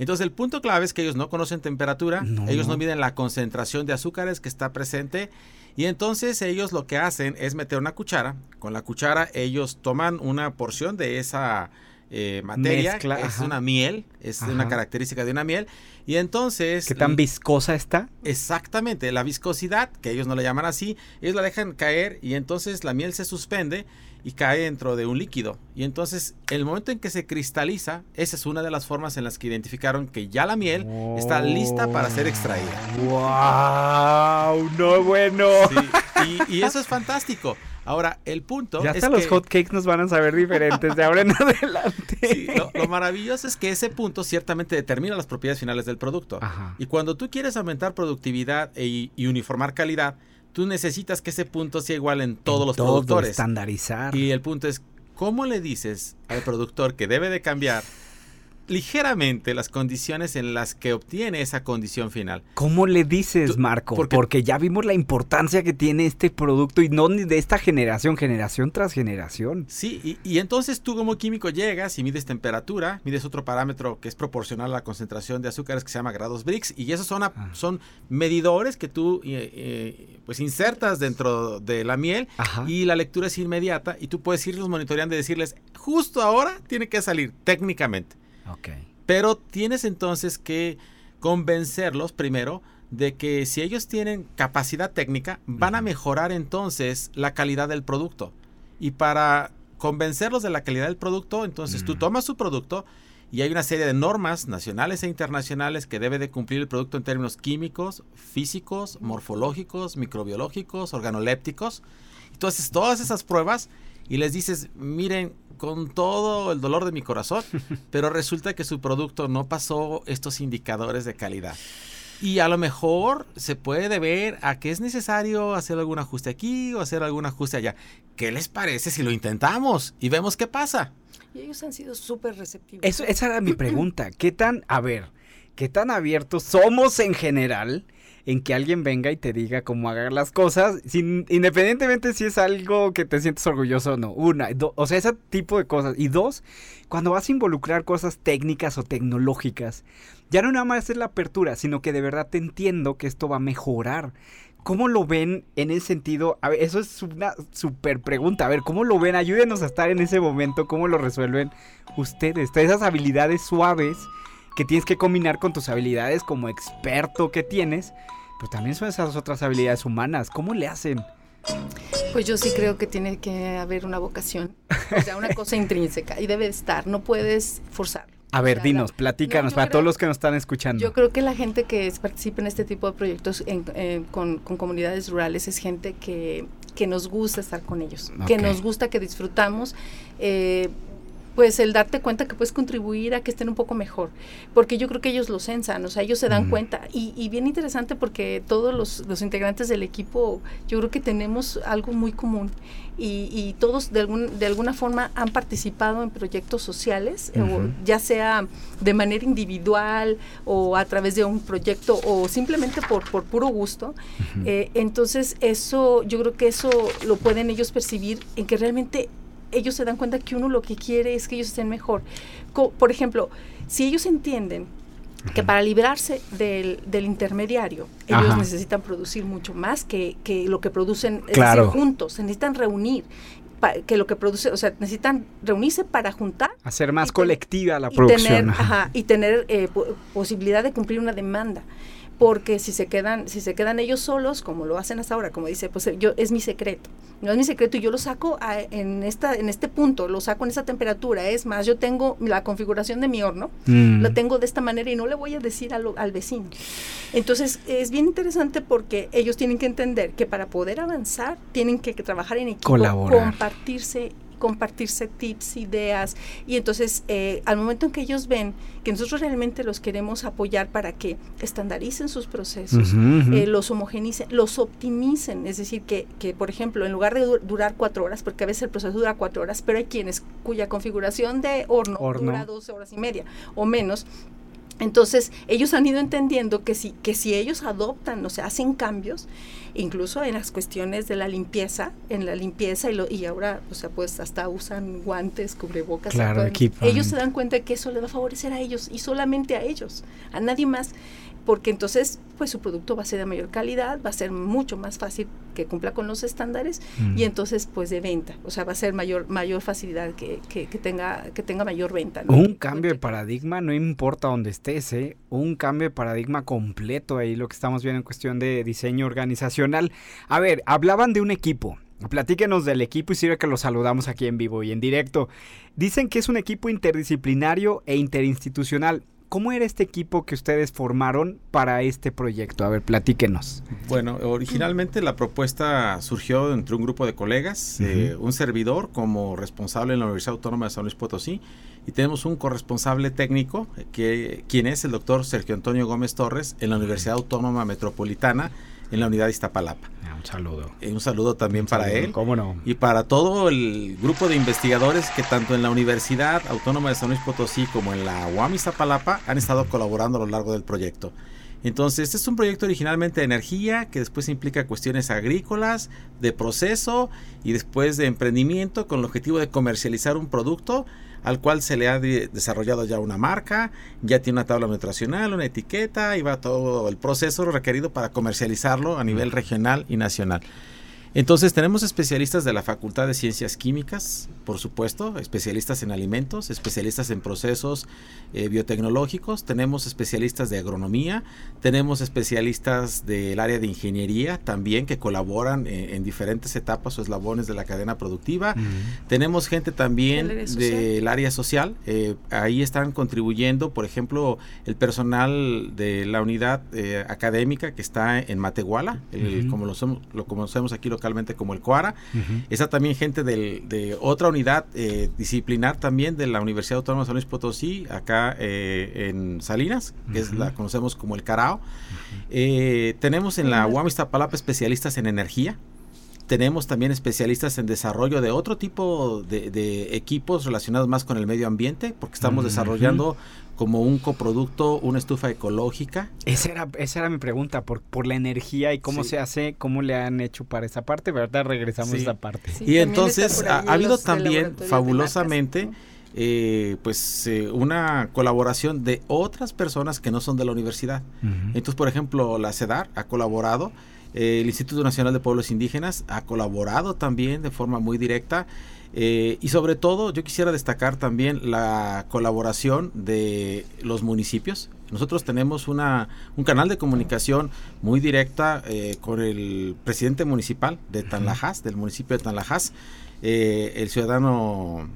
Entonces el punto clave es que ellos no conocen temperatura, No, ellos no. no miden la concentración de azúcares que está presente y entonces ellos lo que hacen es meter una cuchara. Con la cuchara ellos toman una porción de esa eh, materia, Mezcla, es ajá. una miel, es Ajá. una característica de una miel y entonces ¿Qué tan viscosa está? Exactamente, la viscosidad, que ellos no le llaman así, ellos la dejan caer y entonces la miel se suspende y cae dentro de un líquido. Y entonces, el momento en que se cristaliza, esa es una de las formas en las que identificaron que ya la miel está lista para ser extraída. ¡Wow! No, bueno. Sí, y, y eso es fantástico. Ahora, el punto ya es hasta los que- hot cakes nos van a saber diferentes de ahora en adelante. Sí, lo, lo maravilloso es que ese punto ciertamente determina las propiedades finales del producto. Ajá. Y cuando tú quieres aumentar productividad e- y uniformar calidad, tú necesitas que ese punto sea igual en todos En los todo, productores. estandarizar. Y el punto es, ¿cómo le dices al productor que debe de cambiar ligeramente las condiciones en las que obtiene esa condición final? ¿Cómo le dices, Marco? porque- Porque ya vimos la importancia que tiene este producto y no ni de esta generación, generación tras generación. Sí, y, y entonces tú como químico llegas y mides temperatura, mides otro parámetro que es proporcional a la concentración de azúcares que se llama grados Brix, y esos son, a- Ah. son medidores que tú eh, eh, pues insertas dentro de la miel Ajá. y la lectura es inmediata y tú puedes irlos monitoreando y decirles, justo ahora tiene que salir técnicamente. Ok. Pero tienes entonces que convencerlos primero de que si ellos tienen capacidad técnica, van a mejorar entonces la calidad del producto. Y para convencerlos de la calidad del producto, entonces tú Mm. tomas su producto y hay una serie de normas nacionales e internacionales que debe de cumplir el producto en términos químicos, físicos, morfológicos, microbiológicos, organolépticos. Entonces todas esas pruebas y les dices, miren, con todo el dolor de mi corazón, pero resulta que su producto no pasó estos indicadores de calidad. Y a lo mejor se puede deber a que es necesario hacer algún ajuste aquí o hacer algún ajuste allá. ¿Qué les parece si lo intentamos y vemos qué pasa? Y ellos han sido súper receptivos. Eso, esa era mi pregunta. ¿Qué tan, a ver, qué tan abiertos somos en general en que alguien venga y te diga cómo hagan las cosas, sin, independientemente si es algo que te sientes orgulloso o no? Una, do- o sea, ese tipo de cosas. Y dos, cuando vas a involucrar cosas técnicas o tecnológicas, ya no nada más es la apertura, sino que de verdad te entiendo que esto va a mejorar. ¿Cómo lo ven en ese sentido? A ver, eso es una super pregunta. A ver, ¿cómo lo ven? Ayúdenos a estar en ese momento. ¿Cómo lo resuelven ustedes? Esas habilidades suaves que tienes que combinar con tus habilidades como experto que tienes Pues también son esas otras habilidades humanas. ¿Cómo le hacen? Pues yo sí creo que tiene que haber una vocación, o sea, una cosa intrínseca y debe estar, no puedes forzarlo. A ver, O sea, dinos, la- platícanos, No, para creo- todos los que nos están escuchando. Yo creo que la gente que es- participa en este tipo de proyectos en- eh, con, con comunidades rurales es gente que, que nos gusta estar con ellos, que nos gusta, que disfrutamos. eh, pues el darte cuenta que puedes contribuir a que estén un poco mejor, porque yo creo que ellos lo sensan, o sea, ellos se dan cuenta. Y, y bien interesante porque todos los, los integrantes del equipo, yo creo que tenemos algo muy común y, y todos de, algún, de alguna forma han participado en proyectos sociales, o ya sea de manera individual o a través de un proyecto o simplemente por, por puro gusto. Eh, entonces eso, yo creo que eso lo pueden ellos percibir en que realmente ellos se dan cuenta que uno lo que quiere es que ellos estén mejor. Co- por ejemplo, si ellos entienden que para librarse del, del intermediario, ellos Ajá. necesitan producir mucho más que, que lo que producen es Claro. decir, juntos, se necesitan reunir, pa- que lo que produce, o sea, necesitan reunirse para juntar Hacer más y colectiva la y producción. tener, ajá. ajá, y tener eh, po- posibilidad de cumplir una demanda porque si se quedan si se quedan ellos solos como lo hacen hasta ahora como dice pues eh, yo es mi secreto no es mi secreto y yo lo saco a- en esta en este punto lo saco en esa temperatura es más yo tengo la configuración de mi horno Mm. la tengo de esta manera y no le voy a decir al, al vecino. Entonces es bien interesante porque ellos tienen que entender que para poder avanzar tienen que, que trabajar en equipo, Colaborar. compartirse compartirse tips, ideas. Y entonces eh, al momento en que ellos ven que nosotros realmente los queremos apoyar para que estandaricen sus procesos, eh, los homogenicen, los optimicen, es decir, que, que, por ejemplo, en lugar de du- durar cuatro horas, porque a veces el proceso dura cuatro horas, pero hay quienes cuya configuración de horno, Horno. dura 12 horas y media o menos, entonces, ellos han ido entendiendo que si, que si ellos adoptan, o sea, hacen cambios, incluso en las cuestiones de la limpieza, en la limpieza y, lo, y ahora, o sea, pues hasta usan guantes, cubrebocas. Claro, equipo. ellos se dan cuenta que eso les va a favorecer a ellos y solamente a ellos, a nadie más, porque entonces, pues su producto va a ser de mayor calidad, va a ser mucho más fácil que cumpla con los estándares Mm. y entonces, pues de venta, o sea, va a ser mayor mayor facilidad que, que, que tenga que tenga mayor venta. ¿no? Un cambio de paradigma, no importa dónde estés, ¿eh? Un cambio de paradigma completo ahí, lo que estamos viendo en cuestión de diseño organizacional. A ver, hablaban de un equipo. Platíquenos del equipo y sirve que lo saludamos aquí en vivo y en directo. Dicen que es un equipo interdisciplinario e interinstitucional. ¿Cómo era este equipo que ustedes formaron para este proyecto? A ver, platíquenos. Bueno, originalmente la propuesta surgió entre un grupo de colegas, eh, un servidor como responsable en la Universidad Autónoma de San Luis Potosí y tenemos un corresponsable técnico eh, que quien es el doctor Sergio Antonio Gómez Torres en la Universidad Autónoma Metropolitana en la unidad de Iztapalapa. Ah, un saludo. Eh, un saludo también para él ¿Cómo no? y para todo el grupo de investigadores que tanto en la Universidad Autónoma de San Luis Potosí como en la UAM Iztapalapa han estado colaborando a lo largo del proyecto. Entonces, este es un proyecto originalmente de energía que después implica cuestiones agrícolas, de proceso y después de emprendimiento con el objetivo de comercializar un producto al cual se le ha de- desarrollado ya una marca, ya tiene una tabla nutricional, una etiqueta y va todo el proceso requerido para comercializarlo a nivel regional y nacional. Entonces tenemos especialistas de la Facultad de Ciencias Químicas, por supuesto, especialistas en alimentos, especialistas en procesos eh, biotecnológicos, tenemos especialistas de agronomía, tenemos especialistas del área de ingeniería también que colaboran eh, en diferentes etapas o eslabones de la cadena productiva. Tenemos gente también Del área social. del área social. eh, ahí están contribuyendo, por ejemplo, el personal de la unidad eh, académica que está en Matehuala, el- como lo, somos- lo conocemos aquí localmente como el Coara. Está también gente del- de otra unidad eh, disciplinar también de la Universidad Autónoma de San Luis Potosí, acá eh, en Salinas, que es la conocemos como el Carao. Eh, tenemos en la. UAM Iztapalapa especialistas en energía. Tenemos también especialistas en desarrollo de otro tipo de, de equipos relacionados más con el medio ambiente, porque estamos desarrollando como un coproducto una estufa ecológica. Esa era, esa era mi pregunta, por, por la energía y cómo Sí. se hace, cómo le han hecho para esa parte, ¿verdad? Regresamos Sí. a esa parte. Sí, y entonces ha, habido también fabulosamente marcas, eh, pues eh, una colaboración de otras personas que no son de la universidad. Entonces, por ejemplo, la CEDAR ha colaborado el Instituto Nacional de Pueblos Indígenas ha colaborado también de forma muy directa. Eh, y sobre todo, yo quisiera destacar también la colaboración de los municipios. Nosotros tenemos una, un canal de comunicación muy directa eh, con el presidente municipal de Tanlajas, del municipio de Tanlajas, eh, el ciudadano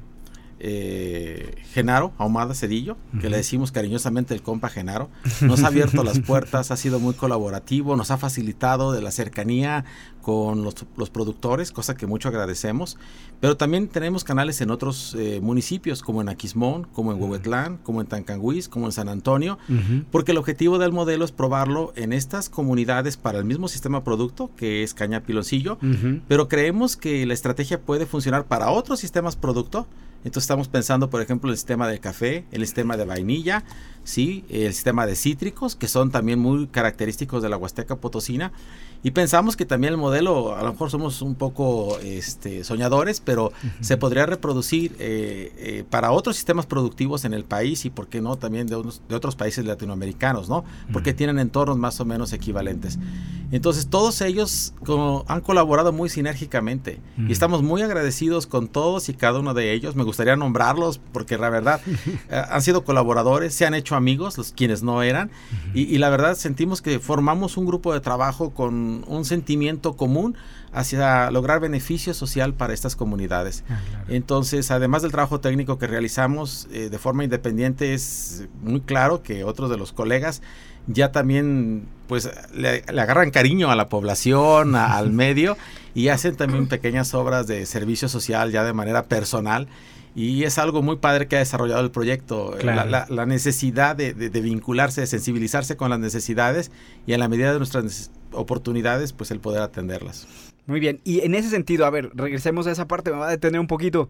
eh, Genaro Ahumada Cedillo, que le decimos cariñosamente el compa Genaro, nos ha abierto las puertas, ha sido muy colaborativo, nos ha facilitado de la cercanía con los, productores, cosa que mucho agradecemos. Pero también tenemos canales en otros eh, municipios, como en Aquismón, como en Huehuetlán, como en Tancanguis, como en San Antonio, porque el objetivo del modelo es probarlo en estas comunidades para el mismo sistema producto, que es Caña Piloncillo, pero creemos que la estrategia puede funcionar para otros sistemas producto entonces estamos pensando, por ejemplo, el sistema de café, el sistema de vainilla, sí, el sistema de cítricos, que son también muy característicos de la Huasteca Potosina. Y pensamos que también el modelo, a lo mejor somos un poco este, soñadores, pero se podría reproducir eh, eh, para otros sistemas productivos en el país y, ¿por qué no?, también de, de otros países latinoamericanos, ¿no? Porque tienen entornos más o menos equivalentes. Entonces, todos ellos han colaborado muy sinérgicamente y estamos muy agradecidos con todos y cada uno de ellos. Me gustaría nombrarlos porque la verdad eh, han sido colaboradores, se han hecho amigos, los quienes no eran, y, y la verdad sentimos que formamos un grupo de trabajo con un, sentimiento común hacia lograr beneficio social para estas comunidades. Ah, Entonces, además del trabajo técnico que realizamos eh, de forma independiente, es muy claro que otros de los colegas ya también pues le, agarran cariño a la población, al medio y hacen también pequeñas obras de servicio social ya de manera personal y es algo muy padre que ha desarrollado el proyecto, la, necesidad de, vincularse, de sensibilizarse con las necesidades y a la medida de nuestras oportunidades, pues el poder atenderlas. Muy bien, y en ese sentido, a ver, regresemos a esa parte, me va a detener un poquito.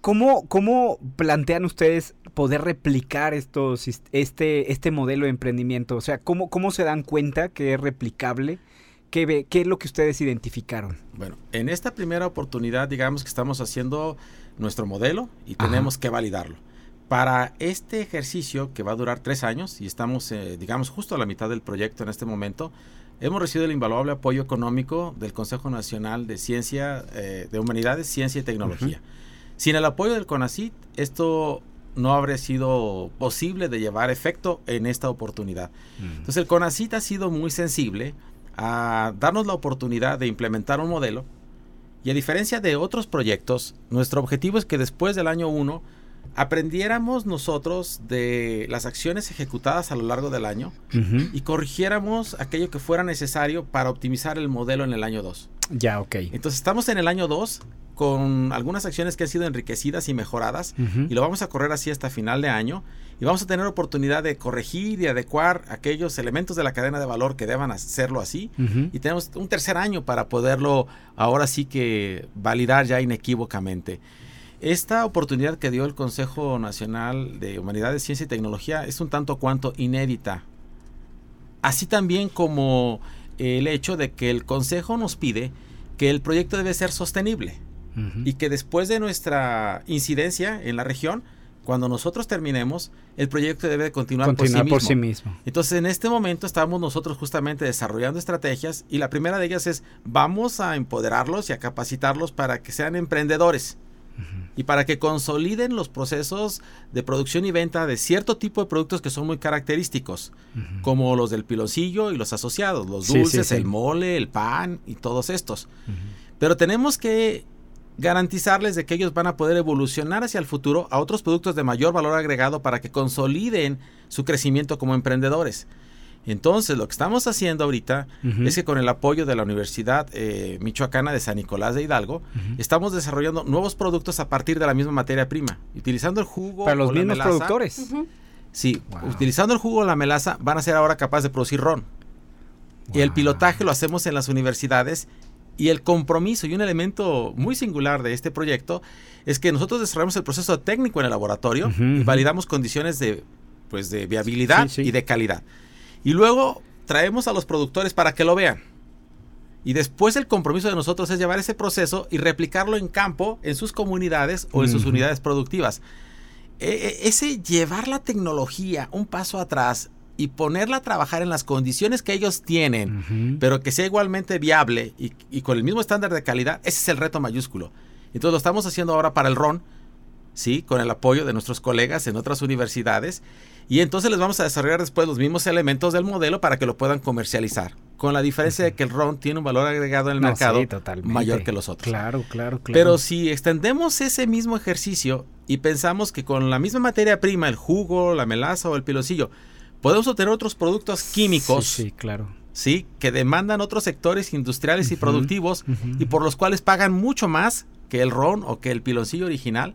¿Cómo, cómo plantean ustedes poder replicar estos, este, este modelo de emprendimiento? O sea, ¿cómo, cómo se dan cuenta que es replicable? ¿Qué, ¿Qué es lo que ustedes identificaron? Bueno, en esta primera oportunidad, digamos que estamos haciendo nuestro modelo y tenemos que validarlo. Para este ejercicio que va a durar tres años y estamos, eh, digamos, justo a la mitad del proyecto en este momento, hemos recibido el invaluable apoyo económico del Consejo Nacional de Ciencia, eh, de Humanidades, Ciencia y Tecnología. Sin el apoyo del CONACIT, esto no habría sido posible de llevar efecto en esta oportunidad. Entonces el CONACIT ha sido muy sensible a darnos la oportunidad de implementar un modelo y a diferencia de otros proyectos, nuestro objetivo es que después del año 1 aprendiéramos nosotros de las acciones ejecutadas a lo largo del año y corrigiéramos aquello que fuera necesario para optimizar el modelo en el año 2. Ya, ok. Entonces estamos en el año 2 con algunas acciones que han sido enriquecidas y mejoradas y lo vamos a correr así hasta final de año y vamos a tener oportunidad de corregir y adecuar aquellos elementos de la cadena de valor que deban hacerlo así y tenemos un tercer año para poderlo ahora sí que validar ya inequívocamente. Esta oportunidad que dio el Consejo Nacional de Humanidades, Ciencia y Tecnología es un tanto cuanto inédita. Así también como el hecho de que el Consejo nos pide que el proyecto debe ser sostenible y que después de nuestra incidencia en la región, cuando nosotros terminemos, el proyecto debe continuar, por, sí, por sí mismo. Entonces, en este momento estamos nosotros justamente desarrollando estrategias y la primera de ellas es vamos a empoderarlos y a capacitarlos para que sean emprendedores y para que consoliden los procesos de producción y venta de cierto tipo de productos que son muy característicos, como los del piloncillo y los asociados, los dulces, el mole, el pan y todos estos. Pero tenemos que garantizarles de que ellos van a poder evolucionar hacia el futuro a otros productos de mayor valor agregado para que consoliden su crecimiento como emprendedores. Entonces, lo que estamos haciendo ahorita es que con el apoyo de la Universidad eh, Michoacana de San Nicolás de Hidalgo, estamos desarrollando nuevos productos a partir de la misma materia prima, utilizando el jugo. Para los mismos productores. Sí, utilizando el jugo o la melaza, van a ser ahora capaces de producir ron. Y el pilotaje lo hacemos en las universidades y el compromiso y un elemento muy singular de este proyecto es que nosotros desarrollamos el proceso técnico en el laboratorio y validamos condiciones de, pues, de viabilidad y de calidad. Y luego traemos a los productores para que lo vean. Y después el compromiso de nosotros es llevar ese proceso y replicarlo en campo, en sus comunidades o en sus unidades productivas. E, e, ese llevar la tecnología un paso atrás y ponerla a trabajar en las condiciones que ellos tienen, pero que sea igualmente viable y, y con el mismo estándar de calidad, ese es el reto mayúsculo. Entonces lo estamos haciendo ahora para el RON, ¿sí? Con el apoyo de nuestros colegas en otras universidades. Y entonces les vamos a desarrollar después los mismos elementos del modelo para que lo puedan comercializar. Con la diferencia de que el RON tiene un valor agregado en el No, mercado sí, mayor que los otros. Claro, claro, claro. Pero si extendemos ese mismo ejercicio y pensamos que con la misma materia prima, el jugo, la melaza o el piloncillo, podemos obtener otros productos químicos, Sí, sí, claro. ¿sí? que demandan otros sectores industriales y productivos y por los cuales pagan mucho más que el ron o que el piloncillo original.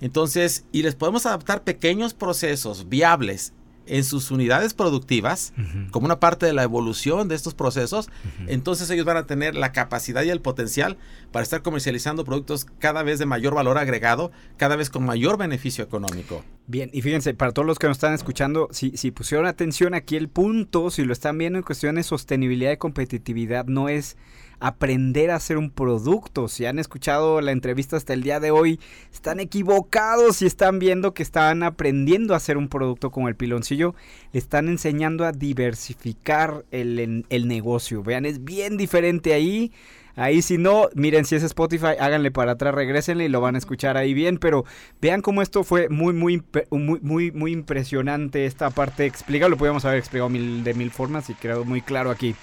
Entonces, y les podemos adaptar pequeños procesos viables en sus unidades productivas, como una parte de la evolución de estos procesos, entonces ellos van a tener la capacidad y el potencial para estar comercializando productos cada vez de mayor valor agregado, cada vez con mayor beneficio económico. Bien, y fíjense, para todos los que nos están escuchando, si, si pusieron atención aquí el punto, si lo están viendo en cuestiones de sostenibilidad y competitividad, no es aprender a hacer un producto. Si han escuchado la entrevista hasta el día de hoy, están equivocados y están viendo que están aprendiendo a hacer un producto como el piloncillo. Le están enseñando a diversificar el, el negocio. Vean, es bien diferente ahí. Ahí si no, miren si es Spotify, háganle para atrás, regrésenle y lo van a escuchar ahí bien, pero vean cómo esto fue muy muy muy muy muy impresionante esta parte explica, lo podíamos haber explicado mil, de mil formas y quedó muy claro aquí.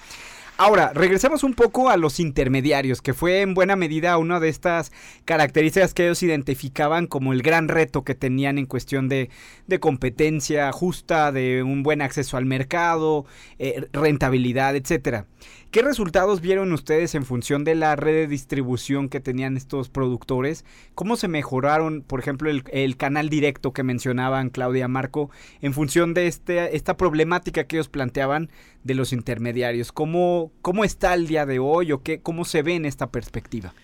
Ahora, regresemos un poco a los intermediarios, que fue en buena medida una de estas características que ellos identificaban como el gran reto que tenían en cuestión de, de competencia justa, de un buen acceso al mercado, eh, rentabilidad, etcétera. ¿Qué resultados vieron ustedes en función de la red de distribución que tenían estos productores? ¿Cómo se mejoraron, por ejemplo, el, el canal directo que mencionaban Claudia Marco en función de este, esta problemática que ellos planteaban de los intermediarios? ¿Cómo, cómo está el día de hoy o qué, cómo se ve en esta perspectiva?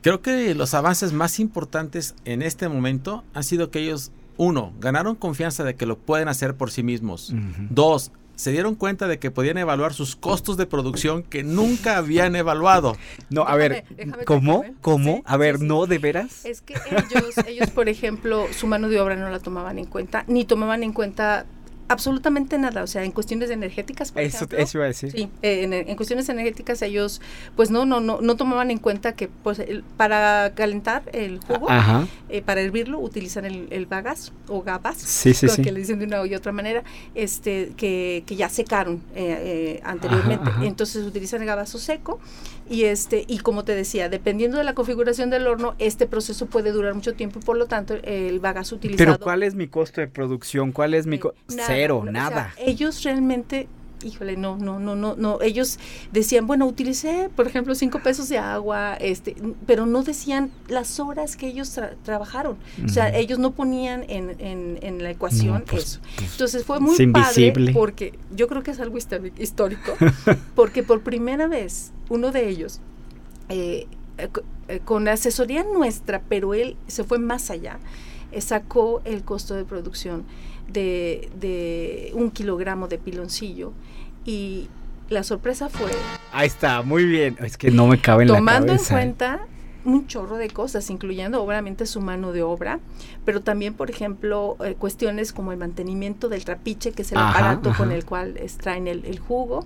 Creo que los avances más importantes en este momento han sido que ellos, uno, ganaron confianza de que lo pueden hacer por sí mismos. Dos, se dieron cuenta de que podían evaluar sus costos de producción que nunca habían evaluado. No, a ver, Déjame- déjame ¿cómo? ¿Cómo? Sí, a ver, sí, sí. ¿no? ¿De veras? Es que ellos, ellos, por ejemplo, su mano de obra no la tomaban en cuenta, ni tomaban en cuenta absolutamente nada, o sea, en cuestiones energéticas, por Eso, ejemplo. eso iba a decir. Sí, eh, en, en cuestiones energéticas ellos, pues no, no, no, no tomaban en cuenta que pues el- para calentar el jugo, eh, para hervirlo, utilizan el, el bagas o gabas, Sí, sí, sí. que le dicen de una y otra manera, este, que, que ya secaron eh, eh, anteriormente. Ajá, ajá. Entonces utilizan el gabazo seco y este, y como te decía, dependiendo de la configuración del horno, este proceso puede durar mucho tiempo y por lo tanto el bagazo utilizado. Pero ¿cuál es mi costo de producción? ¿Cuál es mi co- nada, Cero, no, o nada. sea, ellos realmente, híjole, no, no, no, no, no. Ellos decían, bueno, utilicé, por ejemplo, cinco pesos de agua, este, pero no decían las horas que ellos tra- trabajaron. O sea, ellos no ponían en, en, en la ecuación No, pues, eso. Entonces fue muy padre porque yo creo que es algo histórico, porque por primera vez uno de ellos eh, eh, eh, con asesoría nuestra, pero él se fue más allá, eh, sacó el costo de producción de, de un kilogramo de piloncillo y la sorpresa fue Ahí está, muy bien. Es que no me cabe en la tomando en cabeza. cuenta un chorro de cosas, incluyendo obviamente su mano de obra, pero también, por ejemplo, eh, cuestiones como el mantenimiento del trapiche, que es el Ajá, aparato con el cual extraen el, el jugo,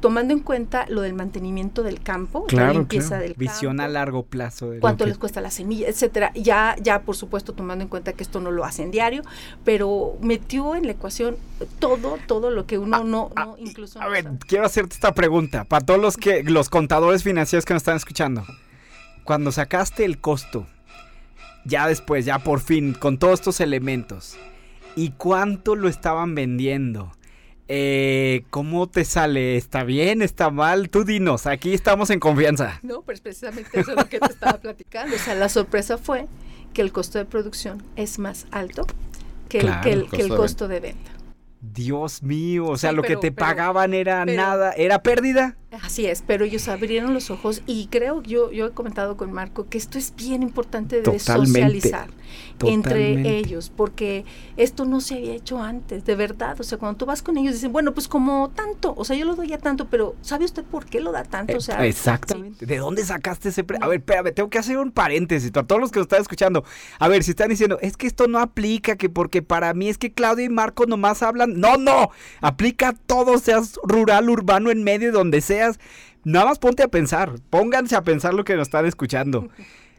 tomando en cuenta lo del mantenimiento del campo, la limpieza claro. del Visión a campo, largo plazo. de cuánto que- les cuesta la semilla, etcétera. Ya, ya por supuesto tomando en cuenta que esto no lo hacen diario, pero metió en la ecuación todo, todo lo que uno no, Ah, no incluso A no ver, sabe. quiero hacerte esta pregunta. Para todos los que los contadores financieros que nos están escuchando. Cuando sacaste el costo, ya después, ya por fin, con todos estos elementos, ¿y cuánto lo estaban vendiendo? Eh, ¿Cómo te sale? ¿Está bien? ¿Está mal? Tú dinos, aquí estamos en confianza. No, pues precisamente eso es lo que te estaba platicando. O sea, la sorpresa fue que el costo de producción es más alto que, Claro, el, que el, el que el costo de costo de venta. Dios mío, o sea, Sí, lo que te pero- pagaban era pero- nada, era pérdida. Así es, pero ellos abrieron los ojos y creo, yo, yo he comentado con Marco que esto es bien importante de Totalmente, socializar entre ellos, porque esto no se había hecho antes, de verdad. O sea, cuando tú vas con ellos dicen, bueno, pues como tanto, o sea, yo lo doy a tanto, pero ¿sabe usted por qué lo da tanto? O sea, Eh, Exactamente. ¿De dónde sacaste ese pre- A ver, espérame, tengo que hacer un paréntesis para todos los que lo están escuchando. A ver, si están diciendo, es que esto no aplica, que porque para mí es que Claudia y Marco nomás hablan. No, no. Aplica a todo, seas rural, urbano, en medio, donde Nada más ponte a pensar. Pónganse a pensar lo que nos están escuchando.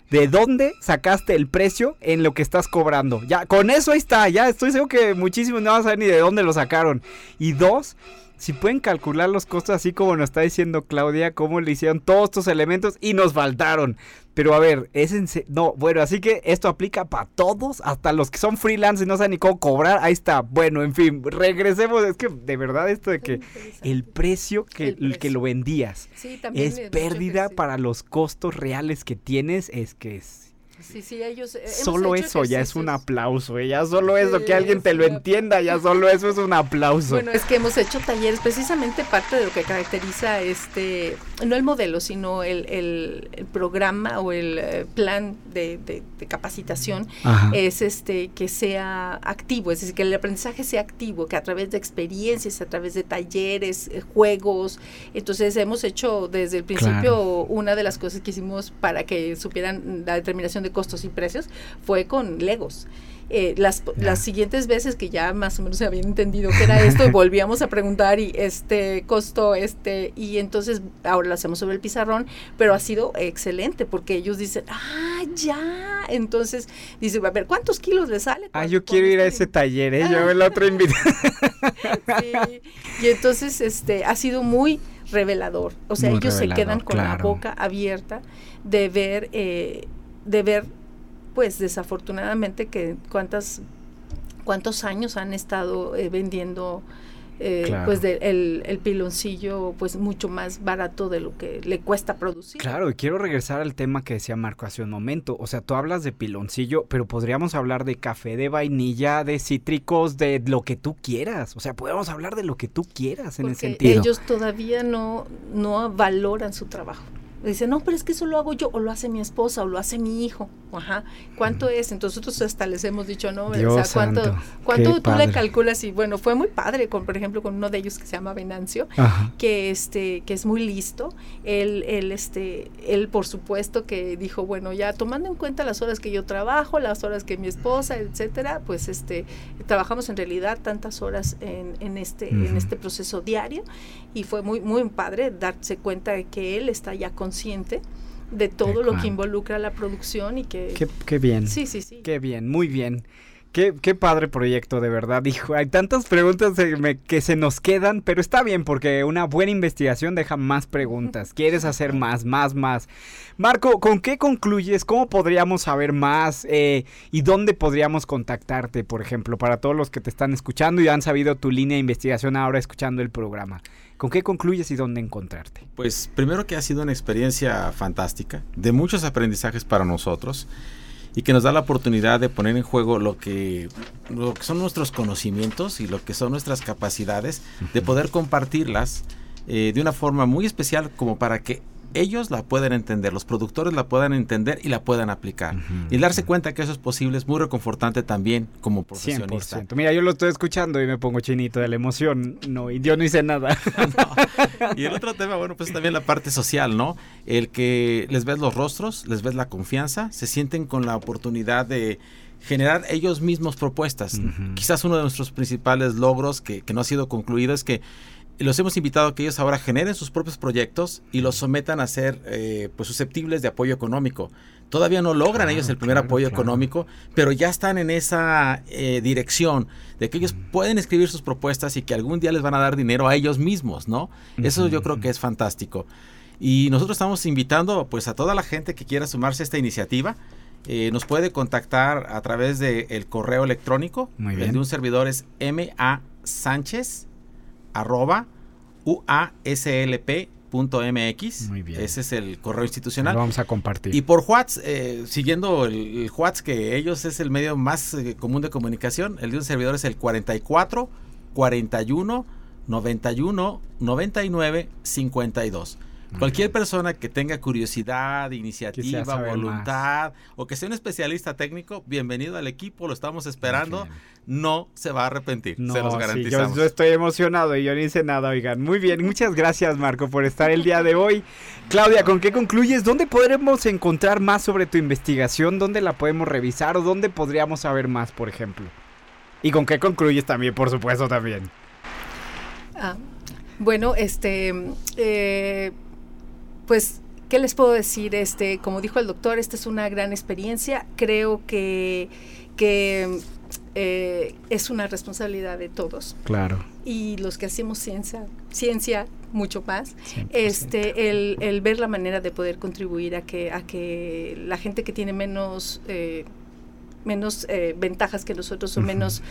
¿De dónde sacaste el precio en lo que estás cobrando? Ya, con eso ahí está. Ya estoy seguro que muchísimos no van a saber ni de dónde lo sacaron. Y dos, si pueden calcular los costos así como nos está diciendo Claudia, cómo le hicieron todos estos elementos y nos faltaron. Pero a ver, es en No, bueno, así que esto aplica para todos, hasta los que son freelance y no saben ni cómo cobrar. Ahí está. Bueno, en fin, regresemos. Es que de verdad esto de que el precio que, El precio. que lo vendías Sí, es pérdida para los costos reales que tienes, es que es... Sí, sí, ellos. eh, Solo eso ya es un aplauso, ¿eh? ya solo eso, que alguien te lo entienda, ya solo eso es un aplauso. Bueno, es que hemos hecho talleres, precisamente parte de lo que caracteriza este, no el modelo, sino el, el- el programa o el eh, plan de, de- de capacitación Ajá. es este que sea activo, es decir, que el aprendizaje sea activo, que a través de experiencias, a través de talleres, juegos, entonces hemos hecho desde el principio Claro. una de las cosas que hicimos para que supieran la determinación de costos y precios fue con Legos. Eh, las, las siguientes veces que ya más o menos se habían entendido que era esto, volvíamos a preguntar y este costo, este, y entonces ahora lo hacemos sobre el pizarrón, pero ha sido excelente porque ellos dicen, ah, ya, entonces dice, a ver, ¿cuántos kilos le sale? Ah, yo quiero ir a ese taller, ¿eh? Yo el otro invito. Sí, Y entonces este ha sido muy revelador. O sea, Muy ellos se quedan con la boca abierta de ver, eh, de ver, pues desafortunadamente que cuántas cuántos años han estado eh, vendiendo eh, Claro. pues de- el, el piloncillo pues mucho más barato de lo que le cuesta producir. Claro, y quiero regresar al tema que decía Marco hace un momento. O sea, tú hablas de piloncillo, pero podríamos hablar de café, de vainilla, de cítricos, de lo que tú quieras. O sea, podemos hablar de lo que tú quieras en ese Porque sentido. ellos todavía no, no valoran su trabajo. Dicen, no, pero es que eso lo hago yo, o lo hace mi esposa, o lo hace mi hijo. Ajá. ¿Cuánto es? Entonces nosotros hasta les hemos dicho, no, Dios o sea, ¿cuánto, santo, cuánto tú le padre. calculas? Y bueno, fue muy padre, con, por ejemplo, con uno de ellos que se llama Venancio, Ajá. que este que es muy listo él él este él por supuesto que dijo bueno ya tomando en cuenta las horas que yo trabajo las horas que mi esposa etcétera pues este trabajamos en realidad tantas horas en, en este en Ujú. este proceso diario y fue muy muy padre darse cuenta de que él está ya consciente de todo lo que involucra la producción y que Qué, qué bien. sí sí sí Qué bien, muy bien. Qué, qué padre proyecto, de verdad. Hijo, hay tantas preguntas que, me- que se nos quedan, pero está bien porque una buena investigación deja más preguntas. Quieres hacer más, más, más. Marco, ¿con qué concluyes? ¿Cómo podríamos saber más? Eh, ¿Y dónde podríamos contactarte, por ejemplo, para todos los que te están escuchando y han sabido tu línea de investigación ahora escuchando el programa? ¿Con qué concluyes y dónde encontrarte? Pues primero que ha sido una experiencia fantástica, de muchos aprendizajes para nosotros y que nos da la oportunidad de poner en juego lo que, lo que son nuestros conocimientos y lo que son nuestras capacidades, de poder compartirlas eh, de una forma muy especial como para que ellos la puedan entender, los productores la puedan entender y la puedan aplicar. Y darse cuenta que eso es posible es muy reconfortante también como profesionista. 100%. Mira, yo lo estoy escuchando y me pongo chinito de la emoción. No, y yo no hice nada. Y el otro tema, bueno, pues también la parte social, ¿no? El que les ves los rostros, les ves la confianza, se sienten con la oportunidad de generar ellos mismos propuestas. Quizás uno de nuestros principales logros que, que no ha sido concluido es que los hemos invitado a que ellos ahora generen sus propios proyectos y los sometan a ser eh, pues susceptibles de apoyo económico. Todavía no logran Claro, ellos el primer claro, apoyo claro. económico, pero ya están en esa eh, dirección de que ellos pueden escribir sus propuestas y que algún día les van a dar dinero a ellos mismos, ¿no? Eso yo creo que es fantástico. Y nosotros estamos invitando pues a toda la gente que quiera sumarse a esta iniciativa. Eh, nos puede contactar a través del correo electrónico. Muy El de un servidor es ma sánchez arroba uaslp.mx. Muy bien. Ese es el correo Lo institucional. vamos a compartir. Y por WhatsApp, eh, siguiendo el, el WhatsApp, que ellos es el medio más eh, común de comunicación, el de un servidor es el 44 41 91 99 52. Cualquier persona que tenga curiosidad, iniciativa, voluntad o que sea un especialista técnico, bienvenido al equipo, lo estamos esperando. No se va a arrepentir, No, se los sí, garantizamos. yo, yo estoy emocionado y yo no hice nada, oigan. Muy bien, muchas gracias Marco por estar el día de hoy. Claudia, ¿con qué concluyes? ¿Dónde podremos encontrar más sobre tu investigación? ¿Dónde la podemos revisar o dónde podríamos saber más, por ejemplo? ¿Y con qué concluyes también, por supuesto, también? Ah, bueno, este, eh, pues, ¿qué les puedo decir? Este, como dijo el doctor, esta es una gran experiencia. Creo que, que eh, es una responsabilidad de todos Claro. y los que hacemos ciencia, ciencia mucho más, 100%. este, el, el ver la manera de poder contribuir a que, a que la gente que tiene menos, eh, menos eh, ventajas que nosotros o menos,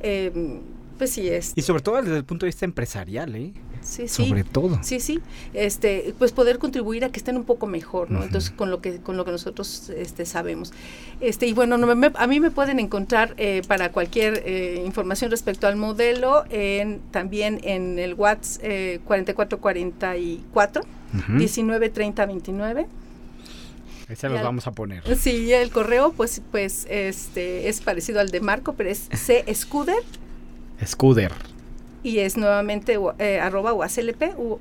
eh, pues sí es, Y sobre todo desde el punto de vista empresarial, ¿eh? Sí, sí. Sobre todo. Sí, sí, este, pues poder contribuir a que estén un poco mejor, ¿no? Entonces, con lo que con lo que nosotros este, sabemos. Este, y bueno, no, me- a mí me pueden encontrar eh, para cualquier eh, información respecto al modelo, en, también en el WhatsApp eh, 4444 Ujú. 193029. Ahí se Y los vamos a poner. Sí, el correo, pues, pues, este, es parecido al de Marco, pero es C Scuder Scooter. Y es nuevamente eh, arroba UASLP, u-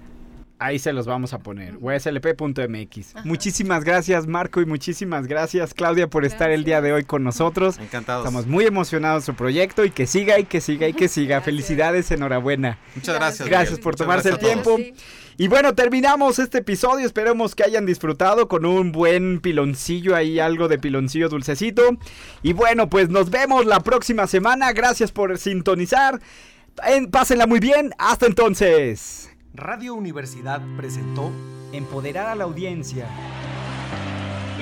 Ahí se los vamos a poner. uslp.mx. Muchísimas gracias, Marco, y muchísimas gracias, Claudia, por estar el día de hoy con nosotros. Encantados. Estamos muy emocionados de su proyecto y que siga y que siga y que siga. Gracias. Felicidades, enhorabuena. Muchas gracias. Gracias Miguel. por Muchas tomarse gracias el tiempo. Y bueno, terminamos este episodio. Esperemos que hayan disfrutado con un buen piloncillo ahí, algo de piloncillo dulcecito. Y bueno, pues nos vemos la próxima semana. Gracias por sintonizar. En- pásenla muy bien. Hasta entonces. Radio Universidad presentó Empoderar a la audiencia.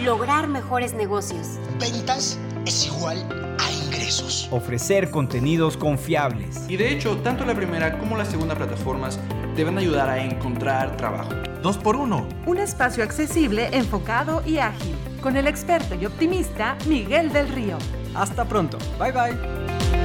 Lograr mejores negocios. Ventas es igual a ingresos. Ofrecer contenidos confiables. Y de hecho, tanto la primera como la segunda plataformas deben ayudar a encontrar trabajo. 2x1. Un espacio accesible, enfocado y ágil. Con el experto y optimista Miguel del Río. Hasta pronto. Bye bye.